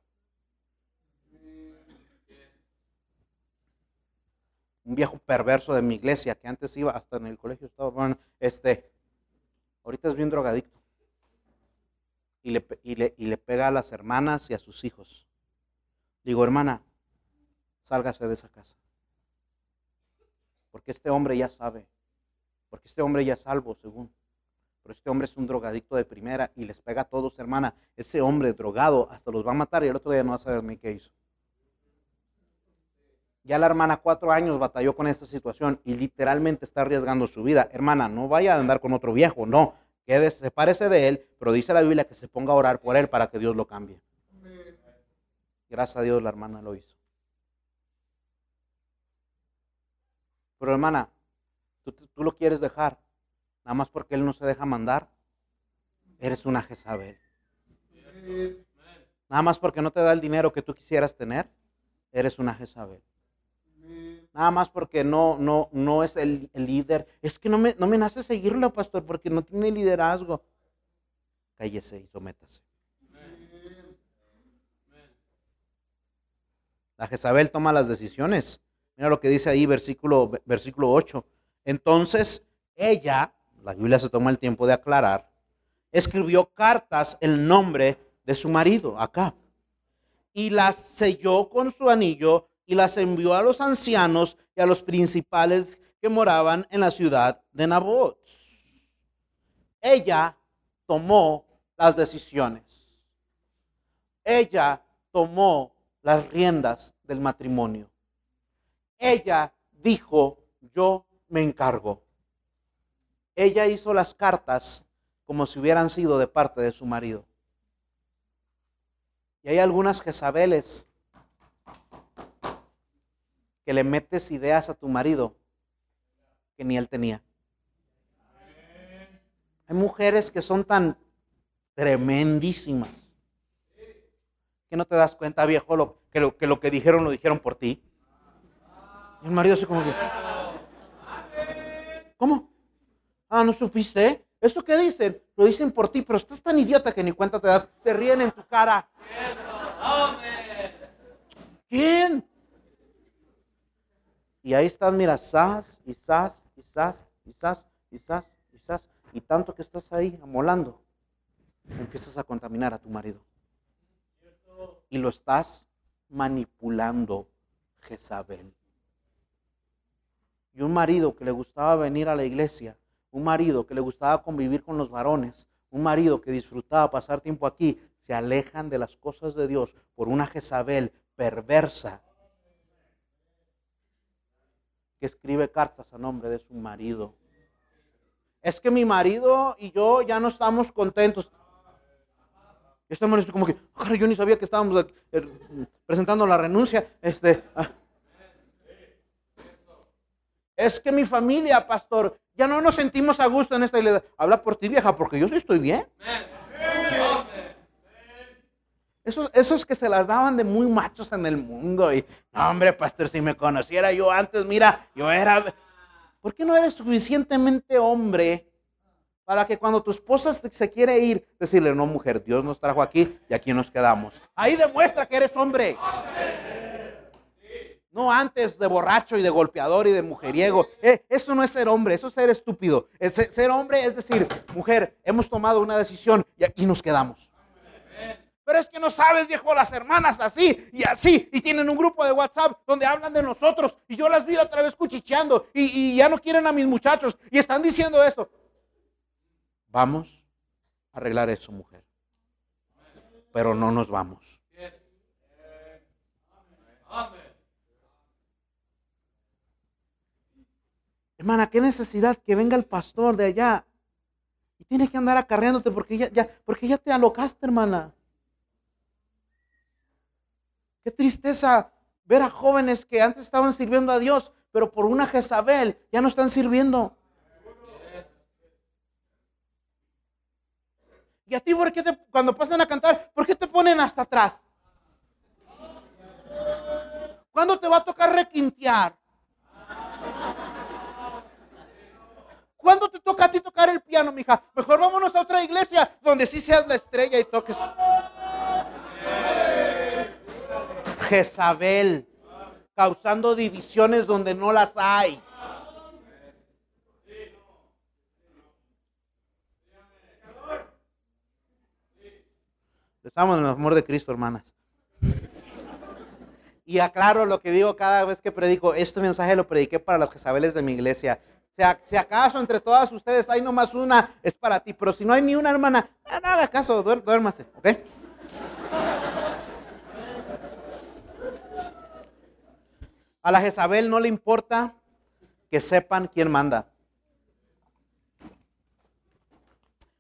Un viejo perverso de mi iglesia que antes iba hasta en el colegio estaba, bueno, este, ahorita es bien drogadicto y le, y le, pega a las hermanas y a sus hijos. Digo, hermana, sálgase de esa casa. Porque este hombre ya sabe, porque este hombre ya es salvo, según. Pero este hombre es un drogadicto de primera y les pega a todos, hermana. Ese hombre drogado hasta los va a matar y el otro día no va a saber ni qué hizo. Ya la hermana cuatro años batalló con esta situación y literalmente está arriesgando su vida. Hermana, no vaya a andar con otro viejo, no. Quédese, sepárese de él, pero dice la Biblia que se ponga a orar por él para que Dios lo cambie. Gracias a Dios la hermana lo hizo. Pero hermana, tú, tú lo quieres dejar, nada más porque él no se deja mandar. Eres una Jezabel. Nada más porque no te da el dinero que tú quisieras tener, eres una Jezabel. Nada más porque no, no, no es el, el líder. Es que no me, no me nace seguirlo, pastor, porque no tiene liderazgo. Cállese y sométase. La Jezabel toma las decisiones. Mira lo que dice ahí, versículo, versículo 8. Entonces, ella, la Biblia se toma el tiempo de aclarar, escribió cartas en nombre de su marido, acá, y las selló con su anillo y las envió a los ancianos y a los principales que moraban en la ciudad de Nabot. Ella tomó las decisiones. Ella tomó las riendas del matrimonio. Ella dijo, yo me encargo. Ella hizo las cartas como si hubieran sido de parte de su marido. Y hay algunas Jezabeles que le metes ideas a tu marido que ni él tenía. Hay mujeres que son tan tremendísimas que no te das cuenta, viejo, lo, que, lo, que lo que dijeron lo dijeron por ti. Y el marido así como que... ¿Cómo? Ah, ¿no supiste? ¿Eso qué dicen? Lo dicen por ti, pero estás tan idiota que ni cuenta te das. Se ríen en tu cara. ¿Quién? Y ahí estás, mira, sas, y sas, y sas, y sas, y sas, y sas. Y tanto que estás ahí amolando, empiezas a contaminar a tu marido. Y lo estás manipulando, Jezabel. Y un marido que le gustaba venir a la iglesia, un marido que le gustaba convivir con los varones, un marido que disfrutaba pasar tiempo aquí, se alejan de las cosas de Dios por una Jezabel perversa que escribe cartas a nombre de su marido. Es que mi marido y yo ya no estamos contentos. Estamos como que, yo ni sabía que estábamos eh, presentando la renuncia. Este, ah. Es que mi familia, pastor, ya no nos sentimos a gusto en esta iglesia. Habla por ti, vieja, porque yo sí estoy bien. Esos, esos que se las daban de muy machos en el mundo. Y, no, hombre, pastor, si me conociera yo antes, mira, yo era... ¿Por qué no eres suficientemente hombre para que cuando tu esposa se quiere ir, decirle, no, mujer, Dios nos trajo aquí y aquí nos quedamos? Ahí demuestra que eres hombre. No antes de borracho y de golpeador y de mujeriego. Eh, eso no es ser hombre, eso es ser estúpido. ser hombre es decir, mujer, hemos tomado una decisión y aquí nos quedamos. Pero es que no sabes, viejo, las hermanas así y así. Y tienen un grupo de WhatsApp donde hablan de nosotros. Y yo las vi otra vez cuchicheando. Y, ya no quieren a mis muchachos. Y están diciendo esto. Vamos a arreglar eso, mujer. Pero no nos vamos. Hermana, qué necesidad que venga el pastor de allá y tiene que andar acarreándote porque ya, ya, porque ya te alocaste, hermana. Qué tristeza ver a jóvenes que antes estaban sirviendo a Dios, pero por una Jezabel ya no están sirviendo. Y a ti, ¿por qué te, cuando pasan a cantar, ¿por qué te ponen hasta atrás? ¿Cuándo te va a tocar requintear? ¿Cuándo te toca a ti tocar el piano, mija? Mejor vámonos a otra iglesia donde sí seas la estrella y toques. Jezabel, causando divisiones donde no las hay. Estamos en el amor de Cristo, hermanas. Y aclaro lo que digo cada vez que predico. Este mensaje lo prediqué para las Jezabeles de mi iglesia. Si acaso entre todas ustedes hay nomás una, es para ti. Pero si no hay ni una hermana, no, haga caso, duérmase, ¿ok? A la Jezabel no le importa que sepan quién manda.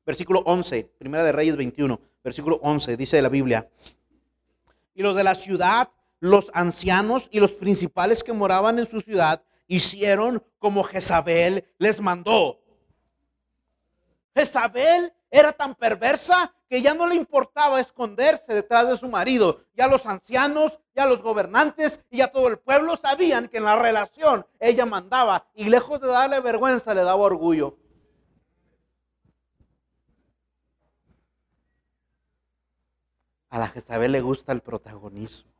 Versículo 11, Primera de Reyes 21, versículo 11, dice la Biblia. Y los de la ciudad, los ancianos y los principales que moraban en su ciudad, hicieron como Jezabel les mandó. Jezabel era tan perversa que ya no le importaba esconderse detrás de su marido. Ya los ancianos, ya los gobernantes y ya todo el pueblo sabían que en la relación ella mandaba y lejos de darle vergüenza le daba orgullo. A la Jezabel le gusta el protagonismo.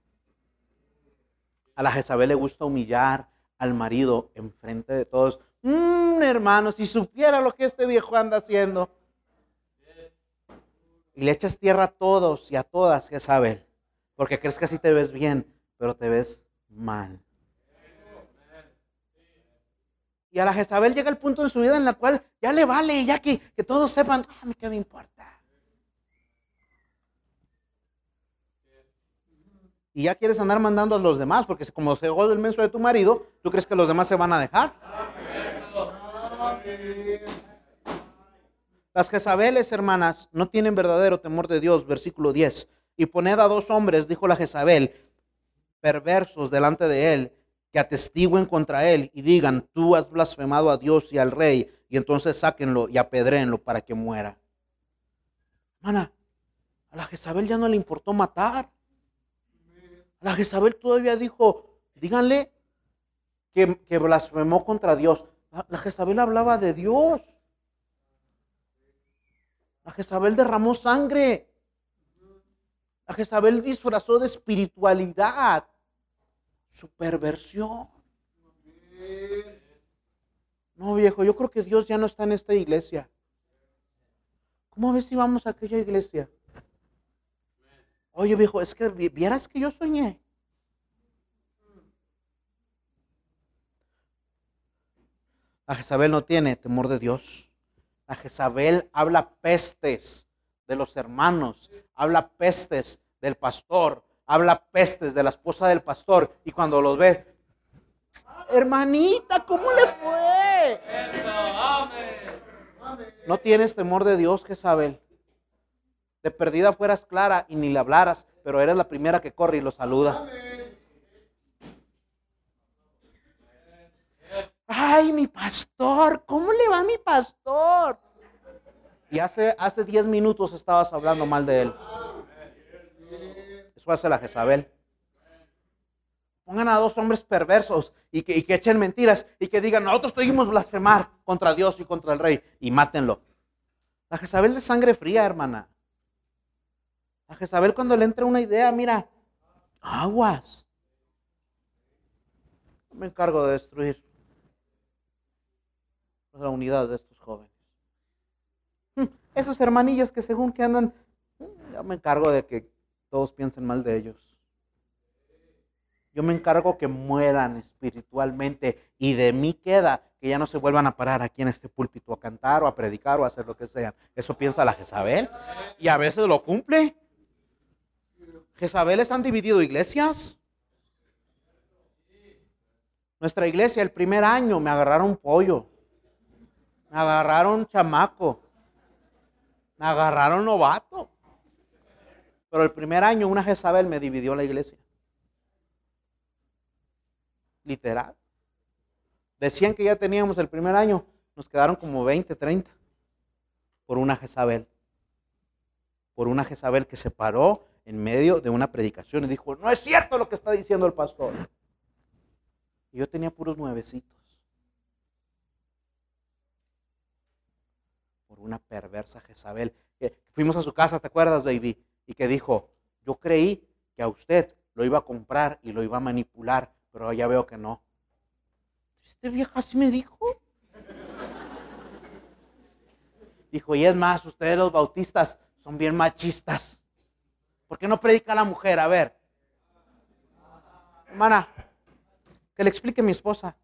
A la Jezabel le gusta humillar al marido enfrente de todos. Mmm, hermano, si supiera lo que este viejo anda haciendo. Y le echas tierra a todos y a todas, Jezabel. Porque crees que así te ves bien, pero te ves mal. Y a la Jezabel llega el punto en su vida en la cual ya le vale, ya que, que todos sepan, a mí qué me importa. Y ya quieres andar mandando a los demás, porque como se jode el menso de tu marido, ¿tú crees que los demás se van a dejar? Las Jezabeles, hermanas, no tienen verdadero temor de Dios. Versículo 10. Y poned a dos hombres, dijo la Jezabel, perversos delante de él, que atestiguen contra él y digan, tú has blasfemado a Dios y al rey, y entonces sáquenlo y apedréenlo para que muera. Hermana, a la Jezabel ya no le importó matar. A la Jezabel todavía dijo, díganle que, blasfemó contra Dios. La, la Jezabel hablaba de Dios. La Jezabel derramó sangre. La Jezabel disfrazó de espiritualidad su perversión. No, viejo, yo creo que Dios ya no está en esta iglesia. ¿Cómo ves si vamos a aquella iglesia? Oye, viejo, es que vieras que yo soñé. La Jezabel no tiene temor de Dios. La Jezabel habla pestes de los hermanos, habla pestes del pastor, habla pestes de la esposa del pastor. Y cuando los ve, hermanita, ¿cómo le fue? No tienes temor de Dios, Jezabel. De perdida fueras clara y ni le hablaras, pero eres la primera que corre y lo saluda. Ay, mi pastor, ¿cómo le va a mi pastor? Y hace, hace 10 minutos estabas hablando mal de él. Eso hace la Jezabel. Pongan a dos hombres perversos y que, echen mentiras y que digan, nosotros tuvimos blasfemar contra Dios y contra el rey y mátenlo. La Jezabel es sangre fría, hermana. La Jezabel cuando le entra una idea, mira, aguas. Me encargo de destruir la unidad de. Hmm, esos hermanillos que según que andan, hmm, yo me encargo de que todos piensen mal de ellos. Yo me encargo que mueran espiritualmente y de mí queda que ya no se vuelvan a parar aquí en este púlpito a cantar o a predicar o a hacer lo que sea. Eso piensa la Jezabel y a veces lo cumple. Jezabeles han dividido iglesias. Nuestra iglesia el primer año me agarraron pollo. Me agarraron chamaco. Me agarraron novato. Pero el primer año una Jezabel me dividió la iglesia. Literal. Decían que ya teníamos el primer año. Nos quedaron como 20, 30. Por una Jezabel. Por una Jezabel que se paró en medio de una predicación y dijo, no es cierto lo que está diciendo el pastor. Y yo tenía puros nuevecitos. Una perversa Jezabel. fuimos a su casa, ¿te acuerdas, baby? Y que dijo, yo creí que a usted lo iba a comprar y lo iba a manipular, pero ya veo que no. Este vieja así me dijo. Dijo, y es más, ustedes los bautistas son bien machistas. ¿Por qué no predica a la mujer? A ver. Hermana, que le explique a mi esposa.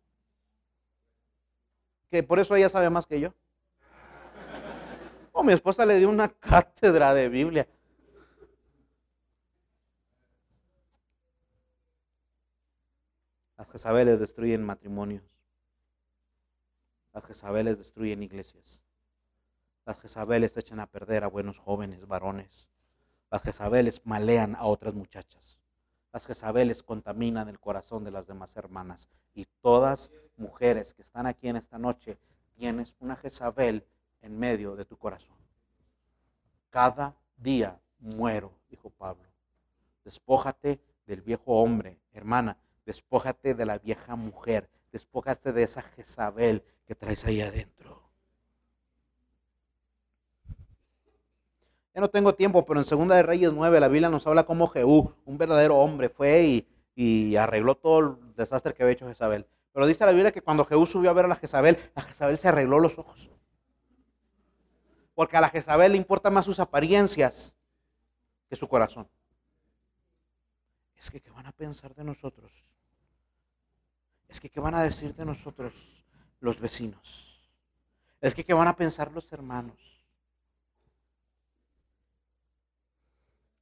Que por eso ella sabe más que yo. Oh, mi esposa le dio una cátedra de Biblia. Las Jezabeles destruyen matrimonios. Las Jezabeles destruyen iglesias. Las Jezabeles echan a perder a buenos jóvenes, varones. Las Jezabeles malean a otras muchachas. Las Jezabeles contaminan el corazón de las demás hermanas. Y todas mujeres que están aquí en esta noche, tienes una Jezabel en medio de tu corazón. Cada día muero, dijo Pablo. Despójate del viejo hombre, hermana. Despójate de la vieja mujer. Despójate de esa Jezabel que traes ahí adentro. Ya no tengo tiempo, pero en Segunda de Reyes 9 la Biblia nos habla cómo Jehú, un verdadero hombre, fue y, y arregló todo el desastre que había hecho Jezabel. Pero dice la Biblia que cuando Jehú subió a ver a la Jezabel, la Jezabel se arregló los ojos. Porque a la Jezabel le importan más sus apariencias que su corazón. Es que, ¿qué van a pensar de nosotros? Es que, ¿qué van a decir de nosotros los vecinos? Es que, ¿qué van a pensar los hermanos?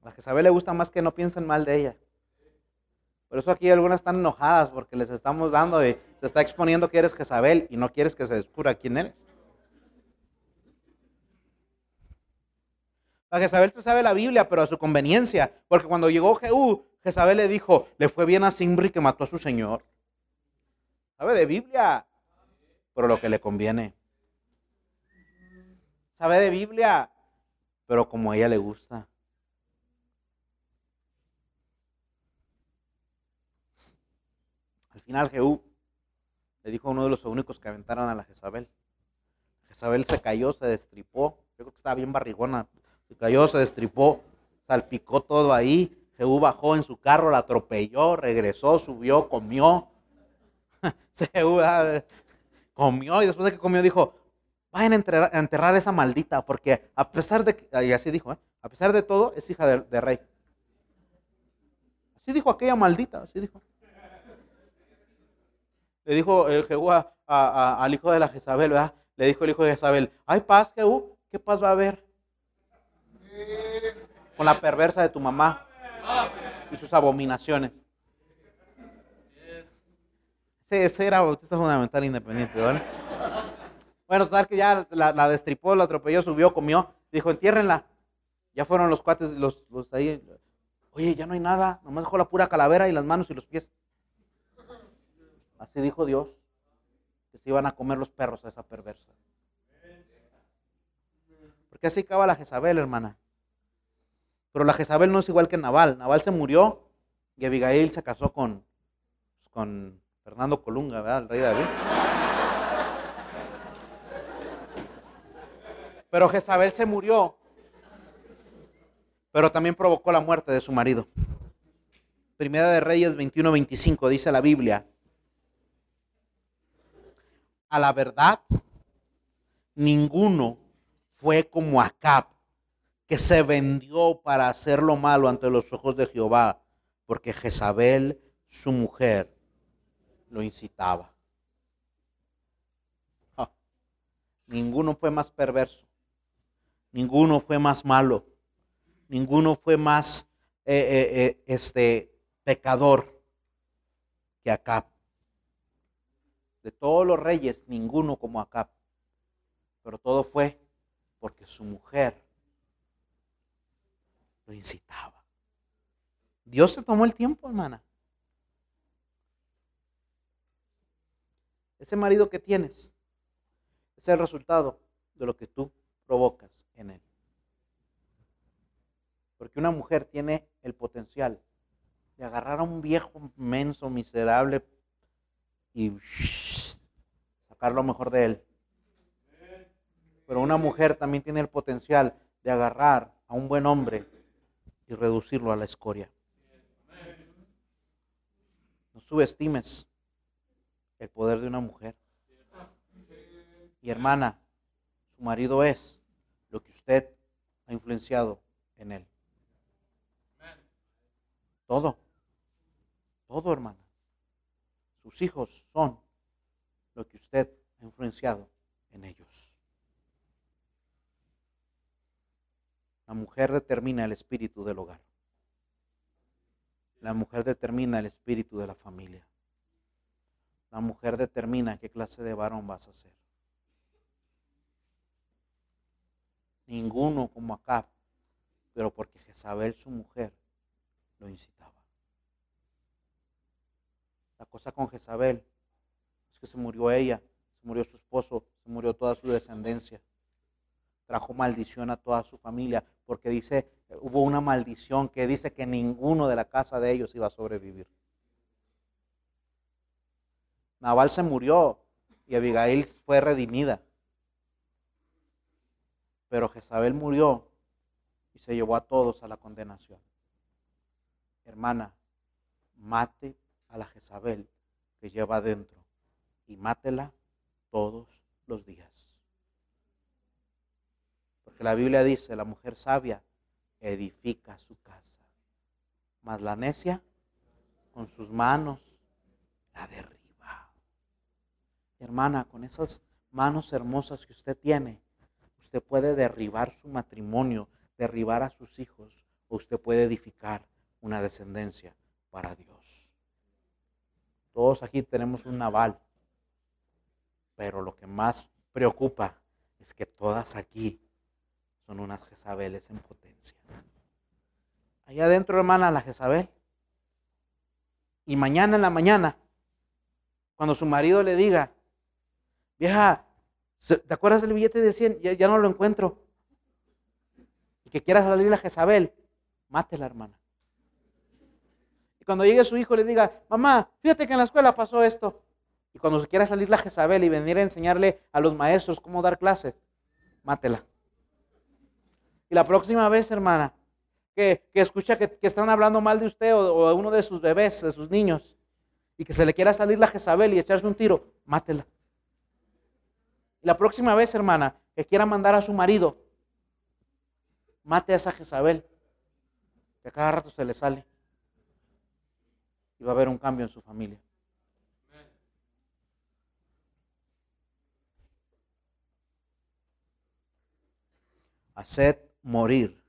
A la Jezabel le gusta más que no piensen mal de ella. Por eso aquí algunas están enojadas porque les estamos dando y se está exponiendo que eres Jezabel y no quieres que se descubra quién eres. La Jezabel se sabe la Biblia, pero a su conveniencia. Porque cuando llegó Jehú, Jezabel le dijo, le fue bien a Simri que mató a su señor. Sabe de Biblia, pero lo que le conviene. Sabe de Biblia, pero como a ella le gusta. Al final Jehú le dijo a uno de los únicos que aventaron a la Jezabel. Jezabel se cayó, se destripó. Yo creo que estaba bien barrigona. Se cayó, se destripó, salpicó todo ahí. Jehú bajó en su carro, la atropelló, regresó, subió, comió. Jehú ah, comió y después de que comió dijo, vayan a enterrar, a enterrar esa maldita, porque a pesar de, que, así dijo, ¿eh? a pesar de todo, es hija de, rey. Así dijo aquella maldita, así dijo. Le dijo el Jehú al hijo de la Jezabel, ¿verdad? Le dijo el hijo de Jezabel, hay paz, Jehú, ¿qué paz va a haber? Con la perversa de tu mamá y sus abominaciones. Ese era bautista fundamental independiente, ¿vale? Bueno, total que ya la, destripó, la atropelló, subió, comió, dijo, entiérrenla. Ya fueron los cuates, los ahí. Oye, ya no hay nada, nomás dejó la pura calavera y las manos y los pies. Así dijo Dios, que se iban a comer los perros a esa perversa. Porque así acaba la Jezabel, hermana. Pero la Jezabel no es igual que Naval. Naval se murió y Abigail se casó con, con Fernando Colunga, ¿verdad? El rey David. Pero Jezabel se murió, pero también provocó la muerte de su marido. Primera de Reyes 21-25 dice la Biblia. A la verdad, ninguno fue como Acab, que se vendió para hacer lo malo ante los ojos de Jehová, porque Jezabel, su mujer, lo incitaba. Ninguno fue más perverso, ninguno fue más malo, ninguno fue más eh, eh, eh, este, pecador que Acab. De todos los reyes, ninguno como Acab. Pero todo fue porque su mujer lo incitaba. Dios se tomó el tiempo, hermana. Ese marido que tienes es el resultado de lo que tú provocas en él. Porque una mujer tiene el potencial de agarrar a un viejo menso, miserable y sacar lo mejor de él. Pero una mujer también tiene el potencial de agarrar a un buen hombre y reducirlo a la escoria. No subestimes el poder de una mujer. Y hermana, su marido es lo que usted ha influenciado en él. Todo. Todo, hermana. Sus hijos son lo que usted ha influenciado en ellos. La mujer determina el espíritu del hogar. La mujer determina el espíritu de la familia. la mujer determina qué clase de varón vas a ser. Ninguno como acá, pero porque Jezabel, su mujer, lo incitaba. La cosa con Jezabel es que se murió ella, se murió su esposo, se murió toda su descendencia. Trajo maldición a toda su familia, porque dice, hubo una maldición que dice que ninguno de la casa de ellos iba a sobrevivir. Naval se murió y Abigail fue redimida. Pero Jezabel murió y se llevó a todos a la condenación. Hermana, mate a la Jezabel que lleva adentro y mátela todos los días. Porque la Biblia dice, la mujer sabia edifica su casa, mas la necia con sus manos la derriba. Hermana, con esas manos hermosas que usted tiene, usted puede derribar su matrimonio, derribar a sus hijos, o usted puede edificar una descendencia para Dios. Todos aquí tenemos un naval, pero lo que más preocupa es que todas aquí son unas Jezabeles en potencia. Allá adentro, hermana, la Jezabel. Y mañana en la mañana, cuando su marido le diga, vieja, ¿te acuerdas del billete de 100? Ya, no lo encuentro. Y que quiera salir la Jezabel, mátela, hermana. Y cuando llegue su hijo le diga, mamá, fíjate que en la escuela pasó esto. Y cuando se quiera salir la Jezabel y venir a enseñarle a los maestros cómo dar clases, mátela. La próxima vez, hermana, que, escucha que, están hablando mal de usted o, de uno de sus bebés, de sus niños, y que se le quiera salir la Jezabel y echarse un tiro, mátela. La próxima vez, hermana, que quiera mandar a su marido, mate a esa Jezabel, que a cada rato se le sale. Y va a haber un cambio en su familia. Haced morir,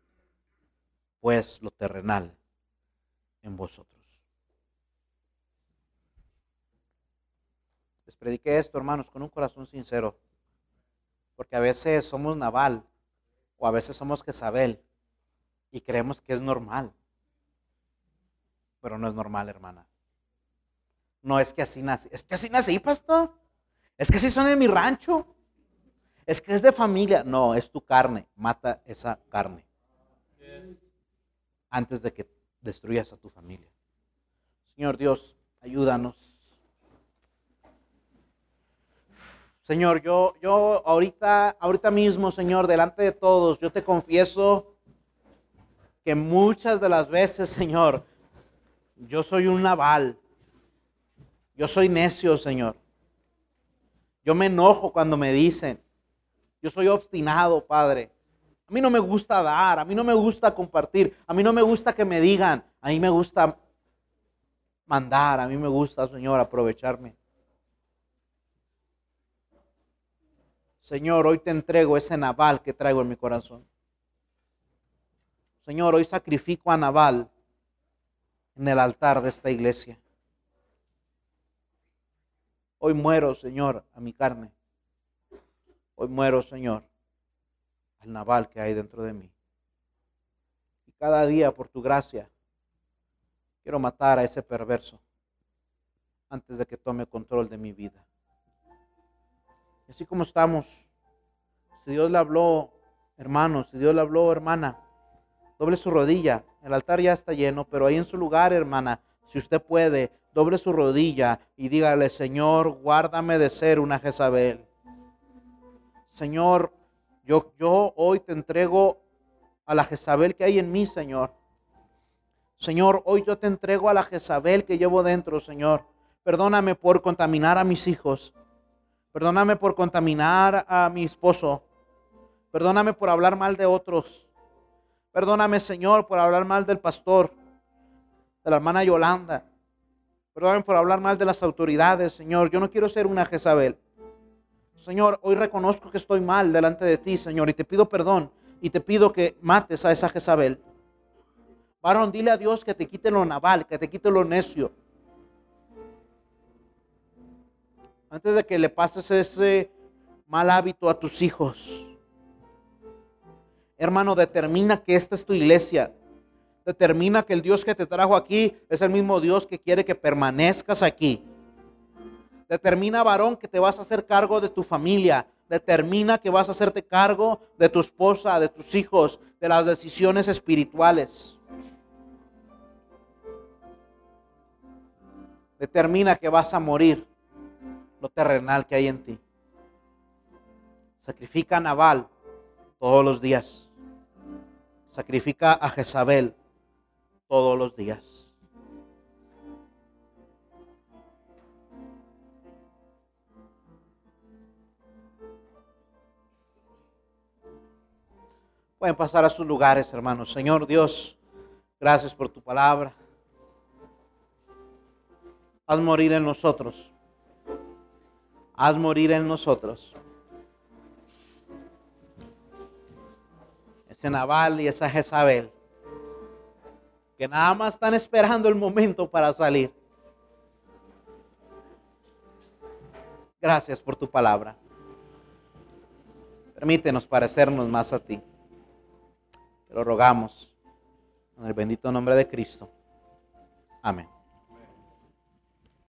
pues, lo terrenal en vosotros. Les prediqué esto, hermanos, con un corazón sincero, porque a veces somos naval o a veces somos Jezabel y creemos que es normal, pero no es normal, hermana. No es que así nací, es que así nací, pastor. Es que así son en mi rancho. Es que es de familia. No, es tu carne. Mata esa carne. Antes de que destruyas a tu familia. Señor Dios, ayúdanos. Señor, yo, yo ahorita, ahorita mismo, Señor, delante de todos, yo te confieso que muchas de las veces, Señor, yo soy un naval. Yo soy necio, Señor. Yo me enojo cuando me dicen, yo soy obstinado, Padre. A mí no me gusta dar, a mí no me gusta compartir, a mí no me gusta que me digan, a mí me gusta mandar, a mí me gusta, Señor, aprovecharme. Señor, hoy te entrego ese naval que traigo en mi corazón. Señor, hoy sacrifico a Naval en el altar de esta iglesia. Hoy muero, Señor, a mi carne. Hoy muero, Señor, al naval que hay dentro de mí. Y cada día, por tu gracia, quiero matar a ese perverso antes de que tome control de mi vida. Así como estamos, si Dios le habló, hermano, si Dios le habló, hermana, doble su rodilla. El altar ya está lleno, pero ahí en su lugar, hermana, si usted puede, doble su rodilla y dígale, Señor, guárdame de ser una Jezabel. Señor, yo, yo hoy te entrego a la Jezabel que hay en mí, Señor. Señor, hoy yo te entrego a la Jezabel que llevo dentro, Señor. Perdóname por contaminar a mis hijos. Perdóname por contaminar a mi esposo. Perdóname por hablar mal de otros. Perdóname, Señor, por hablar mal del pastor, de la hermana Yolanda. Perdóname por hablar mal de las autoridades, Señor. Yo no quiero ser una Jezabel. Señor, hoy reconozco que estoy mal delante de ti, Señor, y te pido perdón y te pido que mates a esa Jezabel. Varón, dile a Dios que te quite lo naval, que te quite lo necio. Antes de que le pases ese mal hábito a tus hijos. Hermano, determina que esta es tu iglesia. Determina que el Dios que te trajo aquí es el mismo Dios que quiere que permanezcas aquí. Determina, varón, que te vas a hacer cargo de tu familia. Determina que vas a hacerte cargo de tu esposa, de tus hijos, de las decisiones espirituales. Determina que vas a morir lo terrenal que hay en ti. Sacrifica a Nabal todos los días. Sacrifica a Jezabel todos los días. Pueden pasar a sus lugares, hermanos. Señor Dios, gracias por tu palabra. Haz morir en nosotros. Haz morir en nosotros. Ese Naval y esa Jezabel. Que nada más están esperando el momento para salir. Gracias por tu palabra. Permítenos parecernos más a ti. Te lo rogamos. En el bendito nombre de Cristo. Amén.